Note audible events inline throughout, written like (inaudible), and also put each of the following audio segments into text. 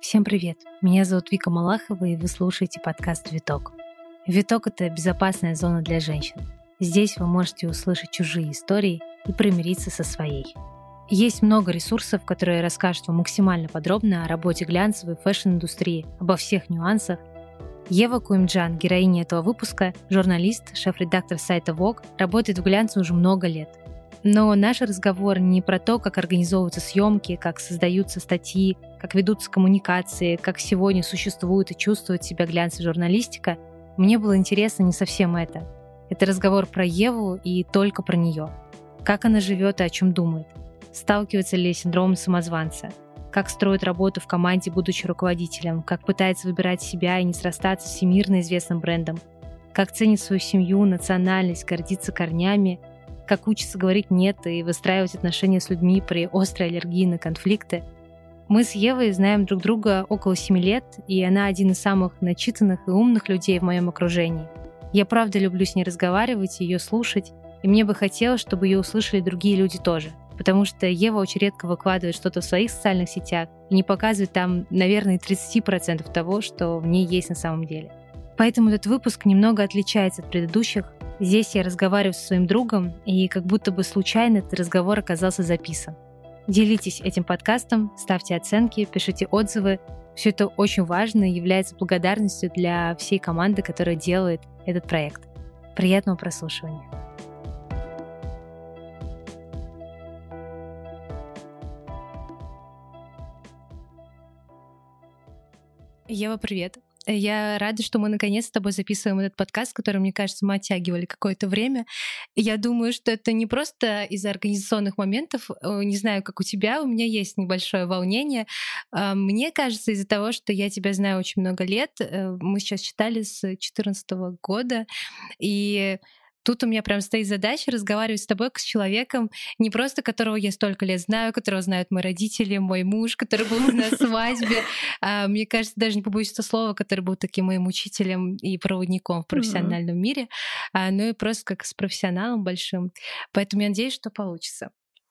Всем привет! Меня зовут Вика Малахова, и вы слушаете подкаст «Виток». «Виток» — это безопасная зона для женщин. Здесь вы можете услышать чужие истории и примириться со своей. Есть много ресурсов, которые расскажут вам максимально подробно о работе глянцевой fashion -индустрии, обо всех нюансах. Ева Куюмджян, героиня этого выпуска, журналист, шеф-редактор сайта Vogue, работает в глянце уже много лет. Но наш разговор не про то, как организовываются съемки, как создаются статьи, как ведутся коммуникации, как сегодня существует и чувствует себя глянцевая журналистика. Мне было интересно не совсем это. Это разговор про Еву и только про нее. Как она живет и о чем думает. Сталкивается ли с синдромом самозванца. Как строит работу в команде, будучи руководителем. Как пытается выбирать себя и не срастаться с всемирно известным брендом. Как ценит свою семью, национальность, гордится корнями как учится говорить «нет» и выстраивать отношения с людьми при острой аллергии на конфликты. Мы с Евой знаем друг друга около семи лет, и она один из самых начитанных и умных людей в моем окружении. Я правда люблю с ней разговаривать, ее слушать, и мне бы хотелось, чтобы ее услышали другие люди тоже. Потому что Ева очень редко выкладывает что-то в своих социальных сетях и не показывает там, наверное, 30% того, что в ней есть на самом деле. Поэтому этот выпуск немного отличается от предыдущих, Здесь я разговариваю со своим другом, и как будто бы случайно этот разговор оказался записан. Делитесь этим подкастом, ставьте оценки, пишите отзывы. Все это очень важно и является благодарностью для всей команды, которая делает этот проект. Приятного прослушивания. Ева, привет. Я рада, что мы наконец с тобой записываем этот подкаст, который, мне кажется, мы оттягивали какое-то время. Я думаю, что это не просто из-за организационных моментов. Э, не знаю, как у тебя, у меня есть небольшое волнение. А, мне кажется, из-за того, что я тебя знаю очень много лет, э, мы сейчас читали с 2014 года, и Тут у меня прям стоит задача разговаривать с тобой с человеком, не просто которого я столько лет знаю, которого знают мои родители, мой муж, который был (laughs) на свадьбе. А, мне кажется, даже не побоюсь этого слова, который был таким моим учителем и проводником в профессиональном мире, а, ну и просто как с профессионалом большим. Поэтому я надеюсь, что получится.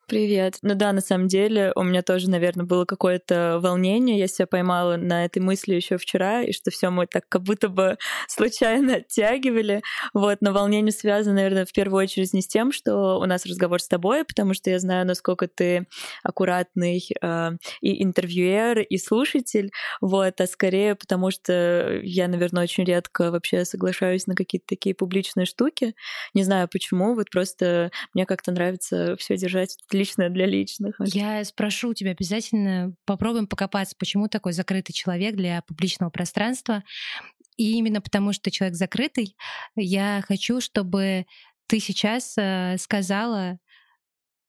Привет. Ну да, на самом деле у меня тоже, наверное, было какое-то волнение. Я себя поймала на этой мысли еще вчера, и что все мы так как будто бы (laughs) случайно оттягивали. Вот, но волнение связано, наверное, в первую очередь не с тем, что у нас разговор с тобой, потому что я знаю, насколько ты аккуратный э, и интервьюер, и слушатель, вот, а скорее потому что я, наверное, очень редко вообще соглашаюсь на какие-то такие публичные штуки. Не знаю почему, вот просто мне как-то нравится все держать личное для личных. Я спрошу у тебя обязательно, попробуем покопаться, почему такой закрытый человек для публичного пространства. И именно потому, что человек закрытый, я хочу, чтобы ты сейчас э, сказала,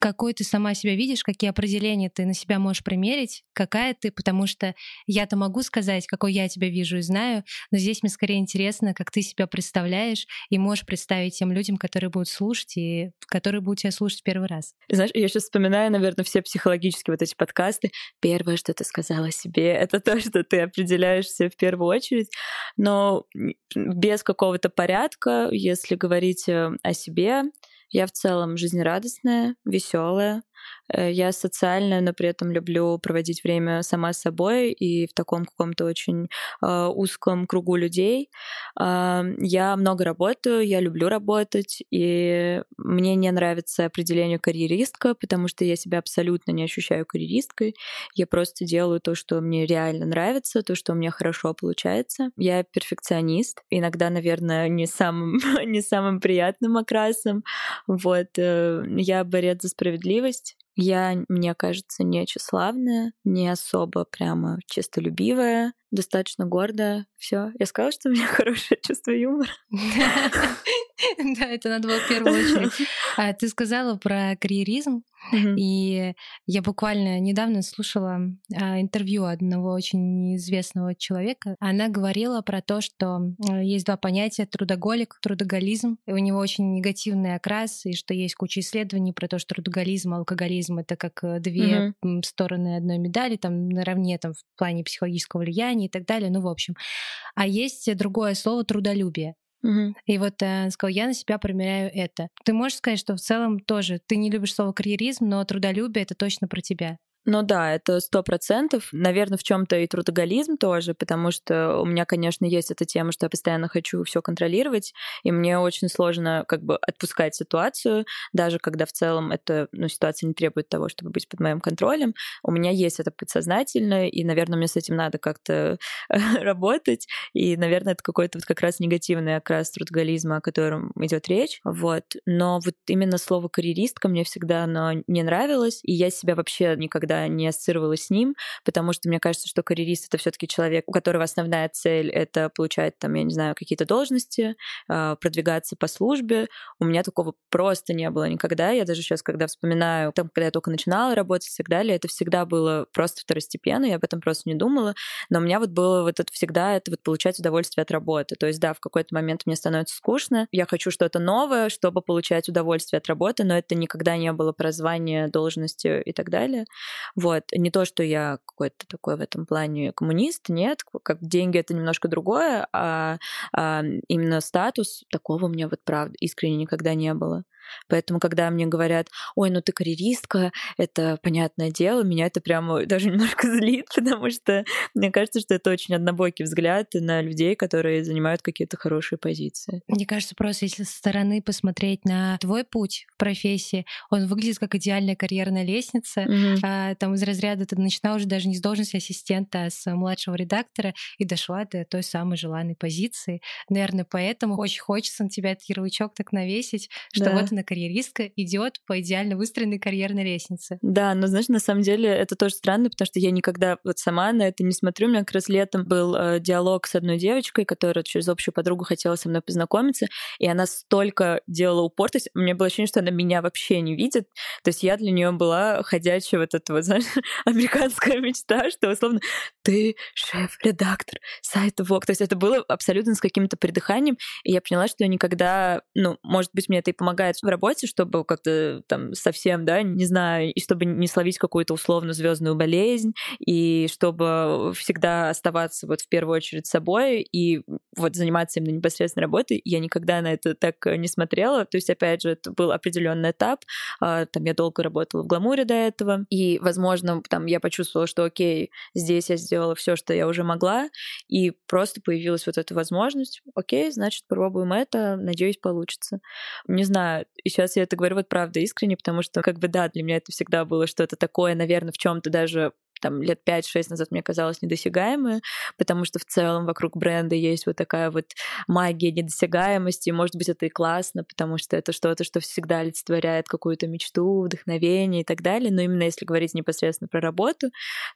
какой ты сама себя видишь, какие определения ты на себя можешь примерить, какая ты, потому что я-то могу сказать, какой я тебя вижу и знаю, но здесь мне скорее интересно, как ты себя представляешь и можешь представить тем людям, которые будут слушать и которые будут тебя слушать первый раз. Знаешь, я сейчас вспоминаю, наверное, все психологические вот эти подкасты. Первое, что ты сказала себе, (laughs) это то, что ты определяешься в первую очередь, но без какого-то порядка, если говорить э, о себе, я в целом жизнерадостная, веселая, я социальная, но при этом люблю проводить время сама с собой и в таком каком-то очень э, узком кругу людей. Э, я много работаю, я люблю работать, и мне не нравится определение карьеристка, потому что я себя абсолютно не ощущаю карьеристкой. Я просто делаю то, что мне реально нравится, то, что у меня хорошо получается. Я перфекционист, иногда, наверное, не самым, (laughs) не самым приятным окрасом. Вот. Э, я борец за справедливость. Я, мне кажется, не тщеславная, не особо прямо честолюбивая, достаточно гордая. Все, я сказала, что у меня (laughs) хорошее чувство юмора. (laughs) Да, это надо было в первую очередь. (laughs) А ты сказала про карьеризм, и я буквально недавно слушала а, интервью одного очень известного человека. Она говорила про то, что есть два понятия — трудоголик, трудоголизм. И у него очень негативный окрас, и что есть куча исследований про то, что трудоголизм, алкоголизм — это как э, две стороны одной медали, там наравне там, в плане психологического влияния и так далее. Ну, в общем. А есть другое слово — трудолюбие. Угу. И вот э, сказал, я на себя примеряю это. Ты можешь сказать, что в целом тоже ты не любишь слово карьеризм, но трудолюбие это точно про тебя. Ну да, это сто процентов. Наверное, в чем-то и трудоголизм тоже, потому что у меня, конечно, есть эта тема, что я постоянно хочу все контролировать, и мне очень сложно как бы отпускать ситуацию, даже когда в целом эта ну, ситуация не требует того, чтобы быть под моим контролем. У меня есть это подсознательно, и, наверное, мне с этим надо как-то (laughs) работать, и, наверное, это какой-то вот как раз негативный окрас трудоголизма, о котором идет речь. Вот. Но вот именно слово карьеристка мне всегда оно не нравилось, и я себя вообще никогда не ассоциировала с ним, потому что мне кажется, что карьерист это все-таки человек, у которого основная цель это получать там, я не знаю, какие-то должности, а, продвигаться по службе. У меня такого просто не было никогда. Я даже сейчас, когда вспоминаю, там, когда я только начинала работать и так далее, это всегда было просто второстепенно, я об этом просто не думала. Но у меня вот было вот это всегда это вот получать удовольствие от работы. То есть, да, в какой-то момент мне становится скучно, я хочу что-то новое, чтобы получать удовольствие от работы, но это никогда не было про звание, должности и так далее. Вот. Не то, что я какой-то такой в этом плане коммунист, нет, как деньги это немножко другое, а, а именно статус такого у меня вот правда искренне никогда не было. Поэтому, когда мне говорят, ой, ну ты карьеристка, это понятное дело, меня это прямо (laughs) даже немножко злит, потому что мне кажется, что это очень однобокий взгляд на людей, которые занимают какие-то хорошие позиции. Мне кажется, просто если со стороны посмотреть на твой путь в профессии, он выглядит как идеальная карьерная лестница. Mm-hmm. А, там из разряда ты начинала уже даже не с должности ассистента, а с младшего редактора и дошла до той самой желанной позиции. Наверное, поэтому очень хочется на тебя этот ярлычок так навесить, что да. вот она карьеристка идет по идеально выстроенной карьерной лестнице. Да, но знаешь, на самом деле это тоже странно, потому что я никогда вот сама на это не смотрю. У меня как раз летом был э, диалог с одной девочкой, которая через общую подругу хотела со мной познакомиться, и она столько делала упор, то есть у меня было ощущение, что она меня вообще не видит. То есть я для нее была ходячая вот эта вот, (laughs) знаешь, американская мечта, что условно ты шеф-редактор сайта Vogue. То есть это было абсолютно с каким-то придыханием, и я поняла, что я никогда, ну, может быть, мне это и помогает в работе, чтобы как-то там совсем, да, не знаю, и чтобы не словить какую-то условно звездную болезнь, и чтобы всегда оставаться вот в первую очередь собой и вот заниматься именно непосредственно работой. Я никогда на это так не смотрела. То есть, опять же, это был определенный этап. А, там я долго работала в гламуре до этого, и, возможно, там я почувствовала, что окей, здесь я сделала все, что я уже могла, и просто появилась вот эта возможность. Окей, значит, пробуем это, надеюсь, получится. Не знаю, и сейчас я это говорю вот правда искренне, потому что, как бы, да, для меня это всегда было что-то такое, наверное, в чем то даже там лет 5-6 назад мне казалось недосягаемое, потому что в целом вокруг бренда есть вот такая вот магия недосягаемости, может быть, это и классно, потому что это что-то, что всегда олицетворяет какую-то мечту, вдохновение и так далее, но именно если говорить непосредственно про работу,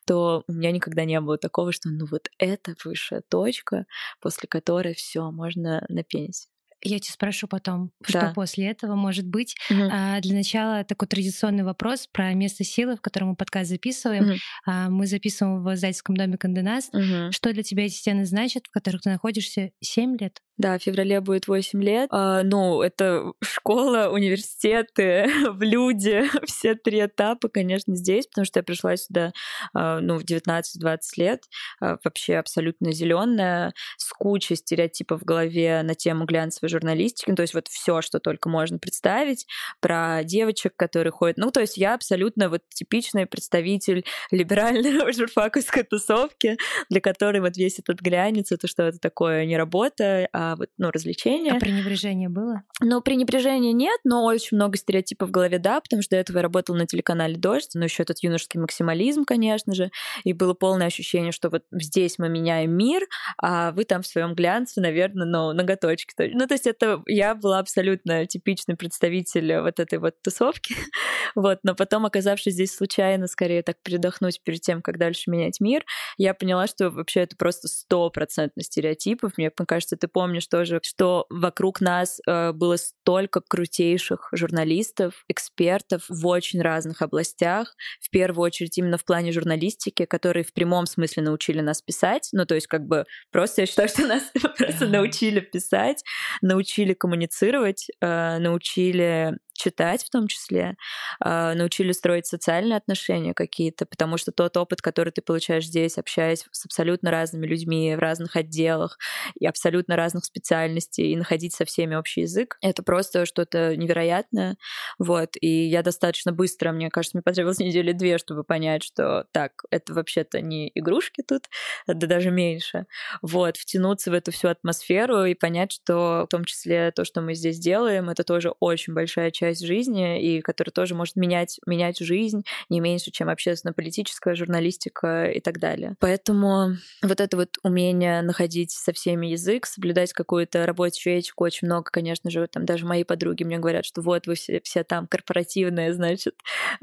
то у меня никогда не было такого, что ну вот это высшая точка, после которой все можно напенить. Я тебя спрошу потом, да. что после этого может быть. Угу. А, для начала такой традиционный вопрос про место силы, в котором мы подкаст записываем. Угу. А, мы записываем в Зайцевском доме Канденас. Угу. Что для тебя эти стены значат, в которых ты находишься 7 лет? Да, в феврале будет 8 лет. А, ну, это школа, университеты, (laughs) в люди, (laughs) все три этапа, конечно, здесь, потому что я пришла сюда, а, ну, в 19-20 лет, а, вообще абсолютно зеленая, с кучей стереотипов в голове на тему глянцевой журналистики, ну, то есть вот все, что только можно представить, про девочек, которые ходят. Ну, то есть я абсолютно вот типичный представитель (laughs) либеральной журфаковской тусовки, для которой вот весь этот глянец, это что это такое не работа, а вот, ну, развлечения. А пренебрежение было? Ну, пренебрежения нет, но очень много стереотипов в голове, да, потому что до этого я работала на телеканале «Дождь», но еще этот юношеский максимализм, конечно же, и было полное ощущение, что вот здесь мы меняем мир, а вы там в своем глянце, наверное, ну, ноготочки. Ну, то есть это я была абсолютно типичный представитель вот этой вот тусовки, (laughs) вот, но потом, оказавшись здесь случайно, скорее так передохнуть перед тем, как дальше менять мир, я поняла, что вообще это просто стопроцентно стереотипов. Мне кажется, ты помнишь помнишь тоже, что вокруг нас э, было столько крутейших журналистов, экспертов в очень разных областях. В первую очередь именно в плане журналистики, которые в прямом смысле научили нас писать. Ну, то есть как бы просто я считаю, (laughs) что нас просто научили писать, научили коммуницировать, э, научили читать в том числе, а, научили строить социальные отношения какие-то, потому что тот опыт, который ты получаешь здесь, общаясь с абсолютно разными людьми в разных отделах и абсолютно разных специальностей, и находить со всеми общий язык, это просто что-то невероятное. Вот. И я достаточно быстро, мне кажется, мне потребовалось недели две, чтобы понять, что так, это вообще-то не игрушки тут, да даже меньше. Вот. Втянуться в эту всю атмосферу и понять, что в том числе то, что мы здесь делаем, это тоже очень большая часть жизни, и которая тоже может менять, менять жизнь не меньше, чем общественно-политическая журналистика и так далее. Поэтому вот это вот умение находить со всеми язык, соблюдать какую-то рабочую этику, очень много, конечно же, там даже мои подруги мне говорят, что вот вы все, все там корпоративные, значит,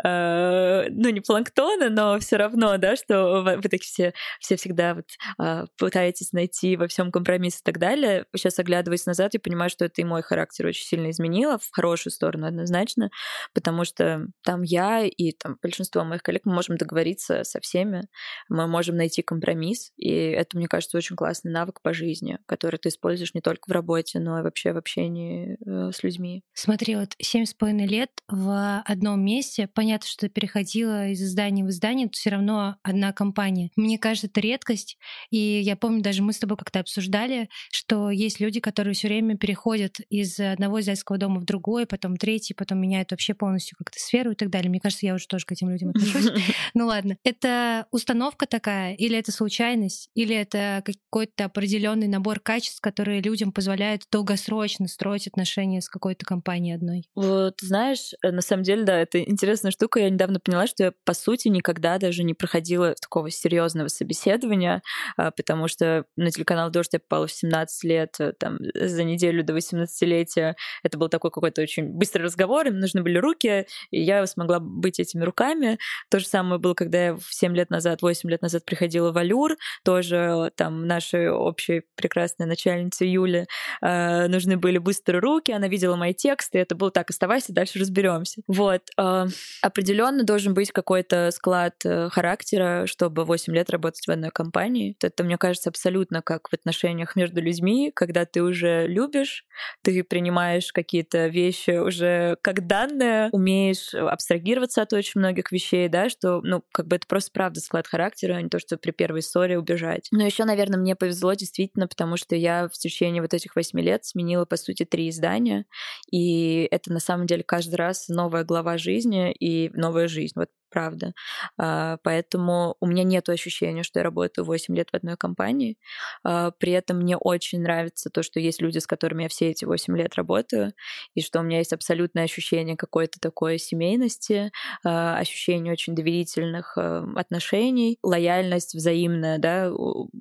э, ну не планктоны, но все равно, да, что вы, вы так все, все всегда вот э, пытаетесь найти во всем компромисс и так далее. Сейчас оглядываясь назад, я понимаю, что это и мой характер очень сильно изменило в хорошую сторону однозначно, потому что там я и там большинство моих коллег мы можем договориться со всеми, мы можем найти компромисс, и это, мне кажется, очень классный навык по жизни, который ты используешь не только в работе, но и вообще в общении э, с людьми. Смотри, вот семь с половиной лет в одном месте, понятно, что переходила из издания в издание, но все равно одна компания. Мне кажется, это редкость, и я помню, даже мы с тобой как-то обсуждали, что есть люди, которые все время переходят из одного издательского дома в другой, потом третий, потом меняют вообще полностью как-то сферу и так далее. Мне кажется, я уже тоже к этим людям (laughs) отношусь. Ну ладно. Это установка такая, или это случайность, или это какой-то определенный набор качеств, которые людям позволяют долгосрочно строить отношения с какой-то компанией одной? Вот, знаешь, э, на самом деле, да, это интересная штука. Я недавно поняла, что я, по сути, никогда даже не проходила такого серьезного собеседования, а, потому что на телеканал «Дождь» я попала в 17 лет, э, там, за неделю до 18-летия. Это был такой какой-то очень быстрый разговор, им нужны были руки, и я смогла быть этими руками. То же самое было, когда я 7 лет назад, 8 лет назад приходила в Алюр, тоже там нашей общей прекрасной начальнице Юли э, нужны были быстрые руки, она видела мои тексты, это было так, оставайся, дальше разберемся. Вот. Э, определенно должен быть какой-то склад э, характера, чтобы 8 лет работать в одной компании. Это, мне кажется, абсолютно как в отношениях между людьми, когда ты уже любишь, ты принимаешь какие-то вещи уже как данные, умеешь абстрагироваться от очень многих вещей, да, что, ну, как бы это просто правда склад характера, а не то, что при первой ссоре убежать. Но еще, наверное, мне повезло действительно, потому что я в течение вот этих восьми лет сменила, по сути, три издания, и это на самом деле каждый раз новая глава жизни и новая жизнь. Вот правда. А, поэтому у меня нет ощущения, что я работаю 8 лет в одной компании. А, при этом мне очень нравится то, что есть люди, с которыми я все эти 8 лет работаю, и что у меня есть абсолютное ощущение какой-то такой семейности, а, ощущение очень доверительных отношений, лояльность взаимная, да.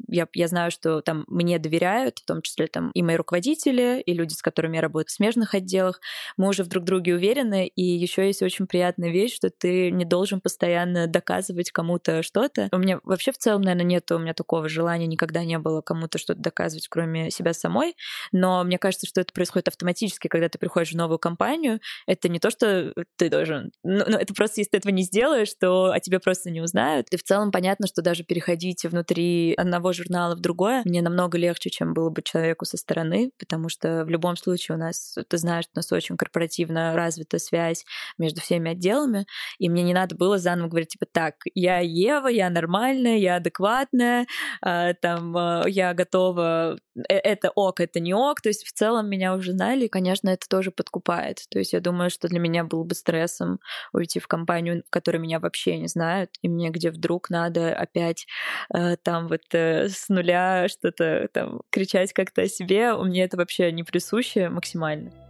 Я, я знаю, что там мне доверяют, в том числе там и мои руководители, и люди, с которыми я работаю в смежных отделах. Мы уже в друг друге уверены, и еще есть очень приятная вещь, что ты не должен постоянно доказывать кому-то что-то. У меня вообще в целом, наверное, нет у меня такого желания, никогда не было кому-то что-то доказывать, кроме себя самой. Но мне кажется, что это происходит автоматически, когда ты приходишь в новую компанию. Это не то, что ты должен... Ну, ну это просто, если ты этого не сделаешь, то о тебе просто не узнают. И в целом понятно, что даже переходить внутри одного журнала в другое мне намного легче, чем было бы человеку со стороны, потому что в любом случае у нас, ты знаешь, у нас очень корпоративно развита связь между всеми отделами, и мне не надо было было заново говорить, типа, так, я Ева, я нормальная, я адекватная, э, там, э, я готова, э, это ок, это не ок, то есть в целом меня уже знали, и, конечно, это тоже подкупает. То есть я думаю, что для меня было бы стрессом уйти в компанию, в которой меня вообще не знают, и мне где вдруг надо опять э, там вот э, с нуля что-то там кричать как-то о себе, у меня это вообще не присуще максимально.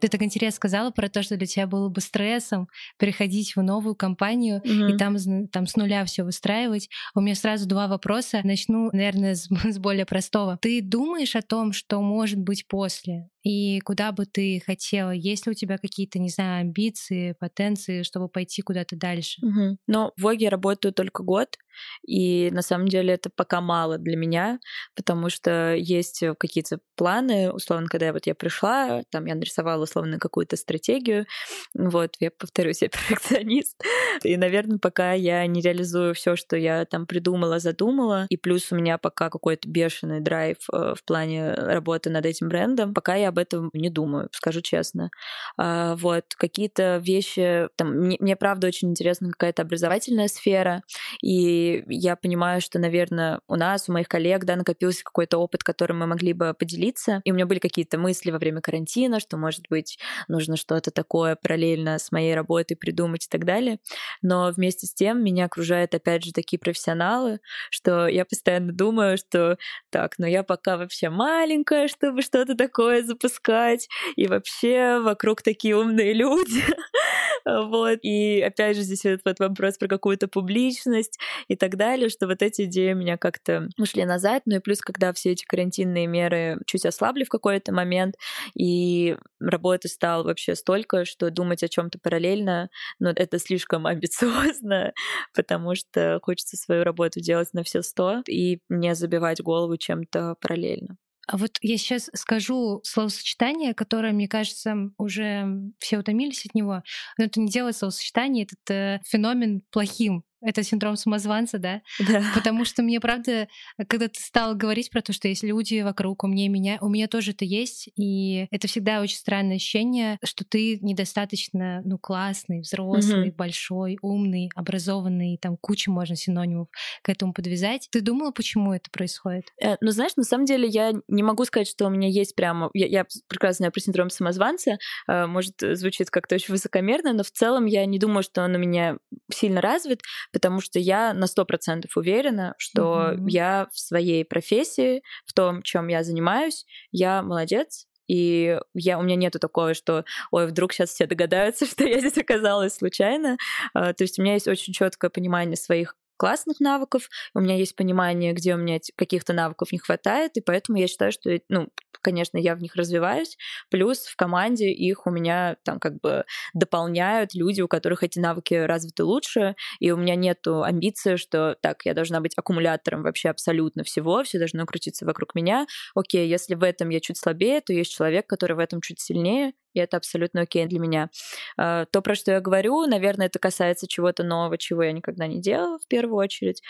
Ты так интересно сказала про то, что для тебя было бы стрессом переходить в новую компанию mm-hmm. и там, там с нуля все выстраивать. У меня сразу два вопроса. Начну, наверное, с, (laughs) с более простого. Ты думаешь о том, что может быть после? И куда бы ты хотела? Есть ли у тебя какие-то, не знаю, амбиции, потенции, чтобы пойти куда-то дальше? Угу. Но в Воге я работаю только год, и на самом деле это пока мало для меня, потому что есть какие-то планы, условно, когда я вот я пришла, там я нарисовала условно какую-то стратегию, вот, я повторюсь, я (laughs) перфекционист, и, наверное, пока я не реализую все, что я там придумала, задумала, и плюс у меня пока какой-то бешеный драйв э, в плане работы над этим брендом, пока я об этом не думаю, скажу честно. А, вот, какие-то вещи, там, мне, мне правда очень интересна какая-то образовательная сфера, и я понимаю, что, наверное, у нас, у моих коллег, да, накопился какой-то опыт, которым мы могли бы поделиться, и у меня были какие-то мысли во время карантина, что, может быть, нужно что-то такое параллельно с моей работой придумать и так далее, но вместе с тем меня окружают, опять же, такие профессионалы, что я постоянно думаю, что так, ну я пока вообще маленькая, чтобы что-то такое запускать, и вообще вокруг такие умные люди. (laughs) вот. И опять же здесь этот вопрос про какую-то публичность и так далее, что вот эти идеи у меня как-то ушли назад. Ну и плюс, когда все эти карантинные меры чуть ослабли в какой-то момент, и работы стало вообще столько, что думать о чем то параллельно, ну, это слишком (laughs) амбициозно, потому что хочется свою работу делать на все сто и не забивать голову чем-то параллельно. А вот я сейчас скажу словосочетание, которое, мне кажется, уже все утомились от него. Но это не делает словосочетание, этот э, феномен плохим. Это синдром самозванца, да? Да. Потому что мне, правда, когда ты стал говорить про то, что есть люди вокруг, умнее меня, у меня тоже это есть, и это всегда очень странное ощущение, что ты недостаточно, ну, классный, взрослый, угу. большой, умный, образованный, там кучу можно синонимов к этому подвязать. Ты думала, почему это происходит? Э, ну, знаешь, на самом деле я не могу сказать, что у меня есть прямо... Я, я прекрасно знаю про синдром самозванца, э, может, звучит как-то очень высокомерно, но в целом я не думаю, что он у меня сильно развит, потому что я на сто процентов уверена, что mm-hmm. я в своей профессии, в том, чем я занимаюсь, я молодец, и я, у меня нету такого, что, ой, вдруг сейчас все догадаются, (laughs) что я здесь оказалась случайно. А, то есть у меня есть очень четкое понимание своих классных навыков, у меня есть понимание, где у меня каких-то навыков не хватает, и поэтому я считаю, что, ну, конечно, я в них развиваюсь, плюс в команде их у меня там как бы дополняют люди, у которых эти навыки развиты лучше, и у меня нету амбиции, что так, я должна быть аккумулятором вообще абсолютно всего, все должно крутиться вокруг меня. Окей, если в этом я чуть слабее, то есть человек, который в этом чуть сильнее, и это абсолютно окей для меня. А, то, про что я говорю, наверное, это касается чего-то нового, чего я никогда не делала в первую очередь.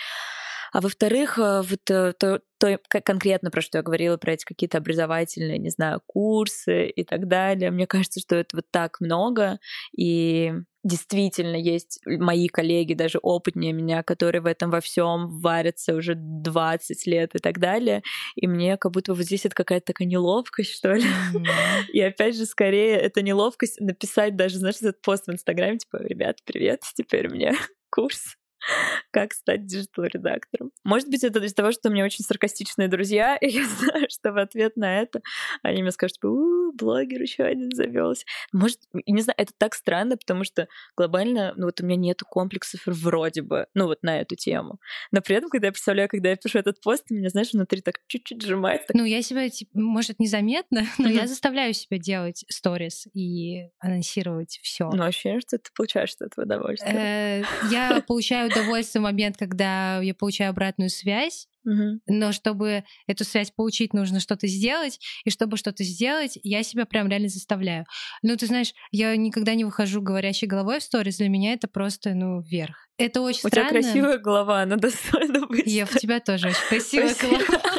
А во-вторых, э, вот э, то, то конкретно про что я говорила, про эти какие-то образовательные, не знаю, курсы и так далее, мне кажется, что это вот так много, и действительно есть мои коллеги, даже опытнее меня, которые в этом во всем варятся уже 20 лет и так далее. И мне как будто вот здесь это какая-то такая неловкость, что ли. Mm-hmm. (laughs) И опять же, скорее, это неловкость написать даже, знаешь, этот пост в Инстаграме, типа, ребят, привет, теперь меня (laughs) курс (laughs) как стать диджитал-редактором. Может быть, это из-за того, что у меня очень саркастичные друзья, (laughs) и я знаю, что в ответ на это они мне скажут, у, блогер еще один завелся. Может, не знаю, это так странно, потому что глобально, ну вот у меня нету комплексов вроде бы, ну вот на эту тему. Но при этом, когда я представляю, когда я пишу этот пост, меня, знаешь, внутри так чуть-чуть сжимает. Ну, я себя, типа, может, незаметно, (laughs) но я заставляю себя делать сторис и анонсировать все. Ну, ощущение, что ты получаешь от этого удовольствие. Э, я получаю удовольствие в момент, когда я получаю обратную связь, угу. но чтобы эту связь получить, нужно что-то сделать, и чтобы что-то сделать, я себя прям реально заставляю. Ну, ты знаешь, я никогда не выхожу говорящей головой в сторис, для меня это просто, ну, вверх. Это очень У странно. У тебя красивая голова, она (laughs) достойна быть. Я у тебя тоже очень красивая голова.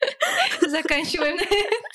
(laughs) Заканчиваем на (laughs) этом.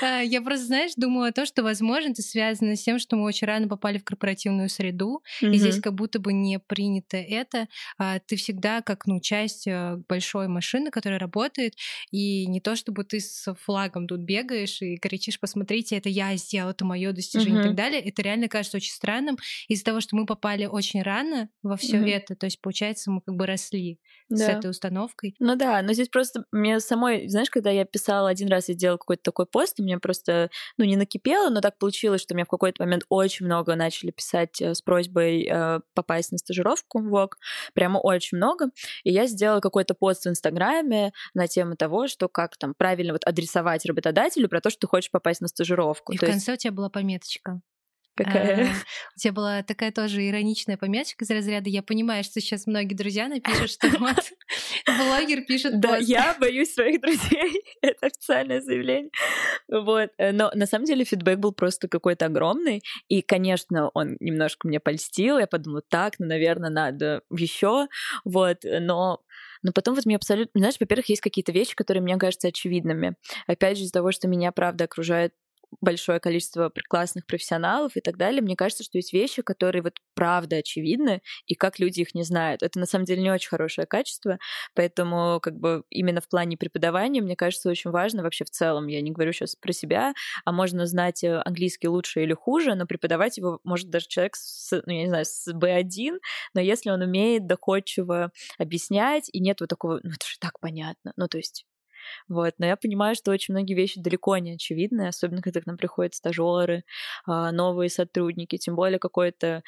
А, я просто, знаешь, думаю о том, что, возможно, это связано с тем, что мы очень рано попали в корпоративную среду, и здесь как будто бы не принято это. А, ты всегда как, ну, часть э, большой машины, которая работает, и не то, чтобы ты с флагом тут бегаешь и кричишь, посмотрите, это я сделал, это мое достижение и так далее. Это реально кажется очень странным из-за того, что мы попали очень рано во все это. То есть, получается, мы как бы росли с этой установкой. Ну да, но здесь просто мне самой, знаешь, когда я писала один раз, я сделала какой-то такой пост, у меня меня просто, ну, не накипело, но так получилось, что мне в какой-то момент очень много начали писать э, с просьбой э, попасть на стажировку в ВОК, прямо очень много, и я сделала какой-то пост в Инстаграме на тему того, что как там правильно вот адресовать работодателю про то, что ты хочешь попасть на стажировку. И то в конце есть... у тебя была пометочка. Какая? А, у тебя была такая тоже ироничная пометочка из разряда «Я понимаю, что сейчас многие друзья напишут, что (laughs) вот блогер пишет Да, я боюсь своих друзей. (laughs) Это официальное заявление. Вот. Э, но на самом деле фидбэк был просто какой-то огромный. И, конечно, он немножко мне польстил. Я подумала, так, ну, наверное, надо еще. Вот. Но но потом вот мне абсолютно... Знаешь, во-первых, есть какие-то вещи, которые мне кажутся очевидными. Опять же, из-за того, что меня, правда, окружает большое количество классных профессионалов и так далее, мне кажется, что есть вещи, которые вот правда очевидны, и как люди их не знают. Это на самом деле не очень хорошее качество, поэтому как бы именно в плане преподавания, мне кажется, очень важно вообще в целом, я не говорю сейчас про себя, а можно знать э, английский лучше или хуже, но преподавать его может даже человек с, ну, я не знаю, с B1, но если он умеет доходчиво объяснять, и нет вот такого, ну это же так понятно, ну то есть вот. Но я понимаю, что очень многие вещи далеко не очевидны, особенно когда к нам приходят стажеры, а, новые сотрудники, тем более какое-то,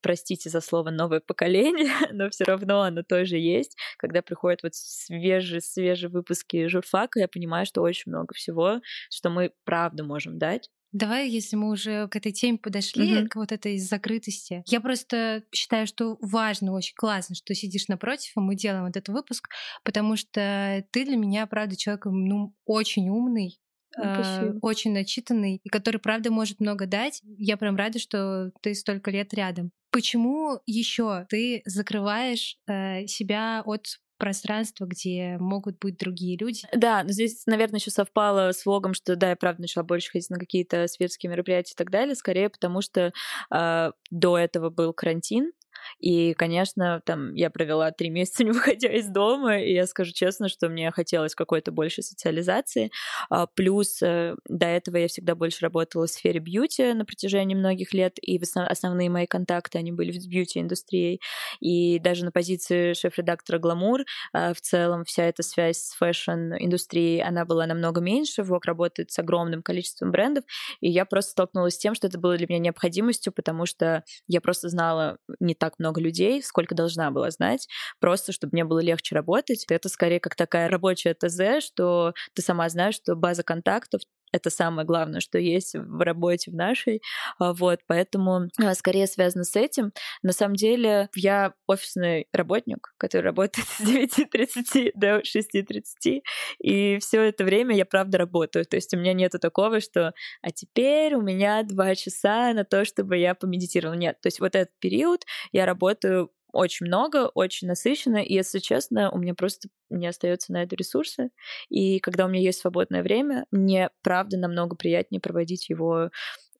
простите за слово, новое поколение, (laughs) но все равно оно тоже есть. Когда приходят вот свежие, свежие выпуски журфака, я понимаю, что очень много всего, что мы правда можем дать. Давай, если мы уже к этой теме подошли, mm-hmm. к вот этой закрытости. Я просто считаю, что важно, очень классно, что сидишь напротив, и мы делаем вот этот выпуск, потому что ты для меня, правда, человек ну, очень умный, э, очень начитанный, и который, правда, может много дать. Я прям рада, что ты столько лет рядом. Почему еще ты закрываешь э, себя от пространство, где могут быть другие люди. Да, но здесь, наверное, еще совпало с влогом, что да, я правда начала больше ходить на какие-то светские мероприятия и так далее, скорее потому что э, до этого был карантин, и, конечно, там я провела три месяца, (laughs) не выходя из дома, и я скажу честно, что мне хотелось какой-то большей социализации. А, плюс э, до этого я всегда больше работала в сфере beauty на протяжении многих лет, и основные мои контакты, они были с beauty -индустрией. И даже на позиции шеф-редактора «Glamour» а, в целом вся эта связь с fashion -индустрией, она была намного меньше. Vogue работает с огромным количеством брендов, и я просто столкнулась с тем, что это было для меня необходимостью, потому что я просто знала не так много людей, сколько должна была знать, просто чтобы мне было легче работать. Это скорее как такая рабочая ТЗ, что ты сама знаешь, что база контактов это самое главное, что есть в работе в нашей. А, вот, поэтому а, скорее связано с этим. На самом деле я офисный работник, который работает с 9.30 до 6.30, и все это время я правда работаю. То есть у меня нету такого, что а теперь у меня два часа на то, чтобы я помедитировала. Нет, то есть вот этот период я работаю очень много, очень насыщенно, и, если честно, у меня просто не остается на это ресурсы. И когда у меня есть свободное время, мне, правда, намного приятнее проводить его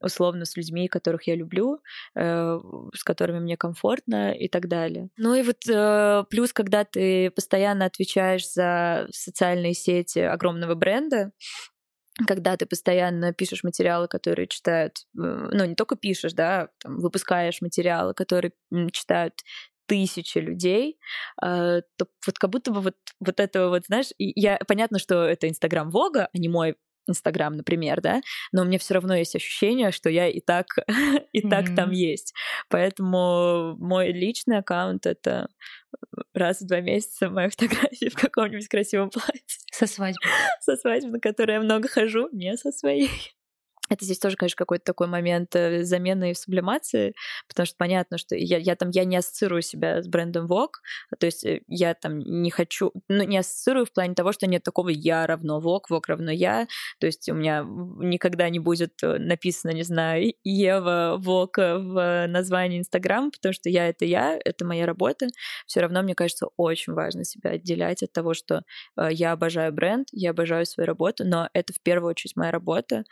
условно с людьми, которых я люблю, э, с которыми мне комфортно и так далее. Ну и вот э, плюс, когда ты постоянно отвечаешь за социальные сети огромного бренда, когда ты постоянно пишешь материалы, которые читают, э, ну не только пишешь, да, там, выпускаешь материалы, которые читают тысячи людей, э, то вот как будто бы вот, вот это вот, знаешь, я, понятно, что это Инстаграм Вога, а не мой Инстаграм, например, да, но у меня все равно есть ощущение, что я и так, (laughs) и mm-hmm. так там есть. Поэтому мой личный аккаунт — это раз в два месяца моя (laughs) фотография в каком-нибудь красивом платье. Со свадьбы. (laughs) Со свадьбы, на которой я много хожу, не со своей. Это здесь тоже, конечно, какой-то такой момент э, замены и сублимации, потому что понятно, что я, я там я не ассоциирую себя с брендом Vogue, то есть э, я там не хочу, ну, не ассоциирую в плане того, что нет такого «я равно Vogue», «Vogue равно я», то есть у меня никогда не будет э, написано, не знаю, Ева Vogue в названии Инстаграм, потому что я — это я, это моя работа. Все равно, мне кажется, очень важно себя отделять от того, что я обожаю бренд, я обожаю свою работу, но это в первую очередь моя работа,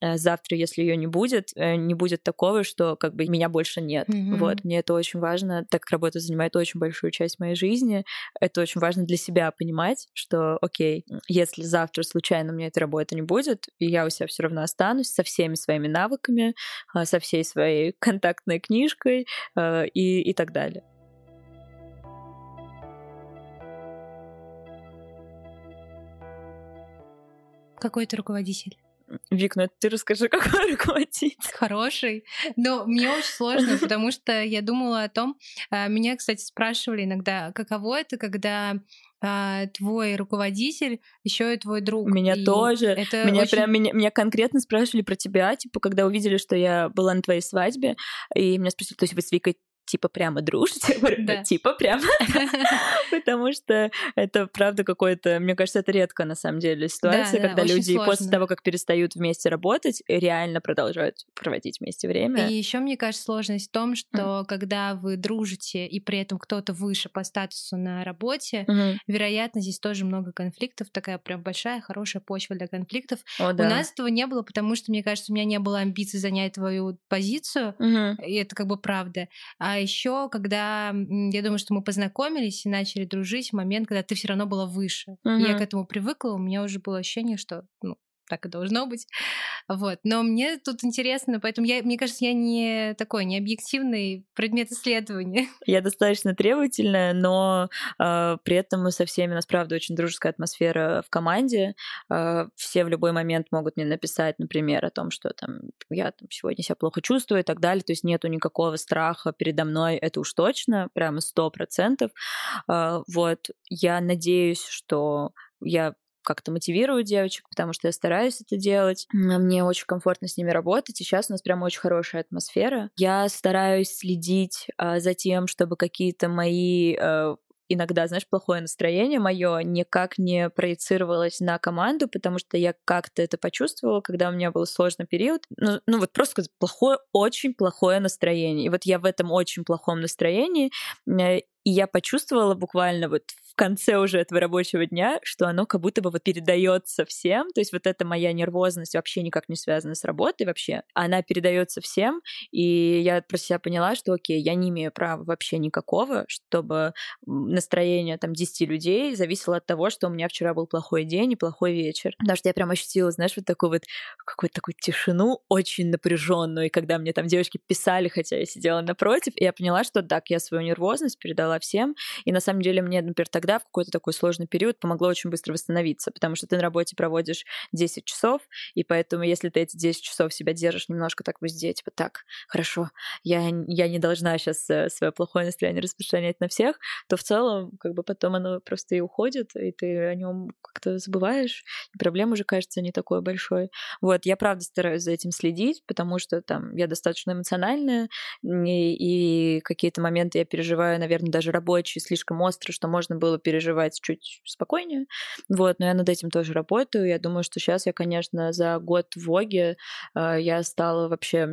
завтра, если ее не будет, э, не будет такого, что как бы меня больше нет. Mm-hmm. Вот, мне это очень важно, так как работа занимает очень большую часть моей жизни, это очень важно для себя понимать, что, окей, если завтра случайно у меня этой работы не будет, и я у себя все равно останусь со всеми своими навыками, а, со всей своей (laughs) контактной книжкой э, и, и так далее. Какой ты руководитель? Вик, ну ты расскажи, (laughs) какой руководитель? Хороший. Но мне очень сложно, (laughs) потому что я думала о том, а, меня, кстати, спрашивали иногда, каково это, когда а, твой руководитель еще и твой друг. Меня и тоже. Это меня очень... прям меня, меня конкретно спрашивали про тебя, типа, когда увидели, что я была на твоей свадьбе, и меня спросили, то есть вы с Викой типа прямо дружите, (laughs) да. типа прямо, (laughs) потому что это правда какое-то, мне кажется, это редко на самом деле ситуация, да, когда да, люди после того, как перестают вместе работать, реально продолжают проводить вместе время. И еще мне кажется сложность в том, что когда вы дружите и при этом кто-то выше по статусу на работе, вероятно, здесь тоже много конфликтов, такая прям большая хорошая почва для конфликтов. У нас этого не было, потому что мне кажется, у меня не было амбиций занять твою позицию, и это как бы правда. А еще, когда я думаю, что мы познакомились и начали дружить, в момент, когда ты все равно была выше. Угу. Я к этому привыкла, у меня уже было ощущение, что ну, так и должно быть. Вот. Но мне тут интересно, поэтому я, мне кажется, я не такой, не объективный предмет исследования. (laughs) Я достаточно требовательная, но э, при этом мы со всеми, у нас, правда, очень дружеская атмосфера в команде. Э, все в любой момент могут мне написать, например, о том, что там я там, сегодня себя плохо чувствую и так далее. То есть нету никакого страха передо мной, это уж точно, прямо сто процентов. Э, вот. Я надеюсь, что я как-то мотивирую девочек, потому что я стараюсь это делать. Мне очень комфортно с ними работать, и сейчас у нас прям очень хорошая атмосфера. Я стараюсь следить а, за тем, чтобы какие-то мои а, иногда, знаешь, плохое настроение мое никак не проецировалось на команду, потому что я как-то это почувствовала, когда у меня был сложный период. Ну, ну вот просто плохое, очень плохое настроение. И вот я в этом очень плохом настроении, э, и я почувствовала буквально вот конце уже этого рабочего дня, что оно как будто бы вот передается всем. То есть вот эта моя нервозность вообще никак не связана с работой вообще. Она передается всем. И я про себя поняла, что окей, я не имею права вообще никакого, чтобы настроение там 10 людей зависело от того, что у меня вчера был плохой день и плохой вечер. Потому что я прям ощутила, знаешь, вот такую вот какую-то такую тишину очень напряженную. И когда мне там девочки писали, хотя я сидела напротив, и я поняла, что так, я свою нервозность передала всем. И на самом деле мне, например, тогда в какой-то такой сложный период помогло очень быстро восстановиться, потому что ты на работе проводишь 10 часов, и поэтому если ты эти 10 часов себя держишь немножко так в узде, типа так, хорошо, я, я не должна сейчас э, свое плохое настроение распространять на всех, то в целом как бы потом оно просто и уходит, и ты о нем как-то забываешь, и проблема уже кажется не такой большой. Вот, я правда стараюсь за этим следить, потому что там я достаточно эмоциональная, и, и какие-то моменты я переживаю, наверное, даже рабочие слишком острые, что можно было переживать чуть спокойнее. Вот, но я над этим тоже работаю. Я думаю, что сейчас я, конечно, за год в Воге э, я стала вообще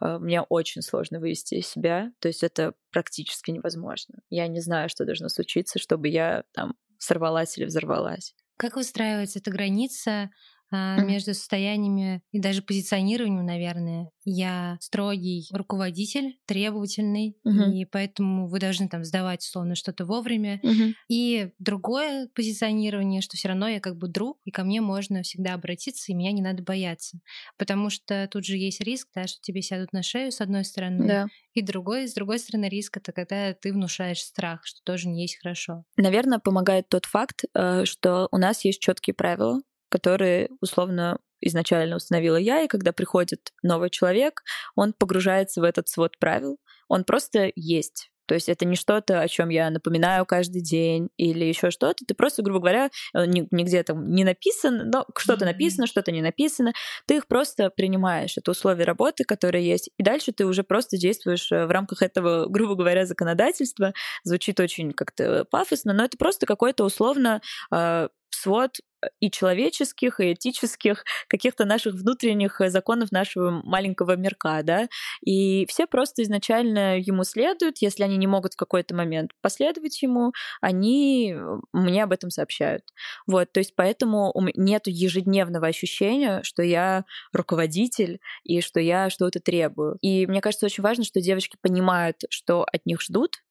э, мне очень сложно вывести из себя, то есть это практически невозможно. Я не знаю, что должно случиться, чтобы я там сорвалась или взорвалась. Как выстраивается эта граница между состояниями и даже позиционированием, наверное. Я строгий руководитель, требовательный, uh-huh. и поэтому вы должны там сдавать условно что-то вовремя. Uh-huh. И другое позиционирование, что все равно я как бы друг, и ко мне можно всегда обратиться, и меня не надо бояться. Потому что тут же есть риск, да, что тебе сядут на шею с одной стороны, да. и другой, с другой стороны риск это когда ты внушаешь страх, что тоже не есть хорошо. Наверное, помогает тот факт, э, что у нас есть четкие правила, которые условно изначально установила я, и когда приходит новый человек, он погружается в этот свод правил, он просто есть. То есть это не что-то, о чем я напоминаю каждый день или еще что-то. Ты просто, грубо говоря, э, нигде там не написано, но что-то написано, что-то не написано. Ты их просто принимаешь. Это условия работы, которые есть. И дальше ты уже просто действуешь э, в рамках этого, грубо говоря, законодательства. Звучит очень как-то пафосно, но это просто какой-то условно э, свод и человеческих, и этических, (laughs) каких-то наших внутренних э, законов нашего маленького мирка, да, и все просто изначально ему следуют, если они не могут в какой-то момент последовать ему, они мне об этом сообщают. Вот, то есть поэтому нет ежедневного ощущения, что я руководитель и что я что-то требую. И мне кажется, очень важно, что девочки понимают, что от них ждут,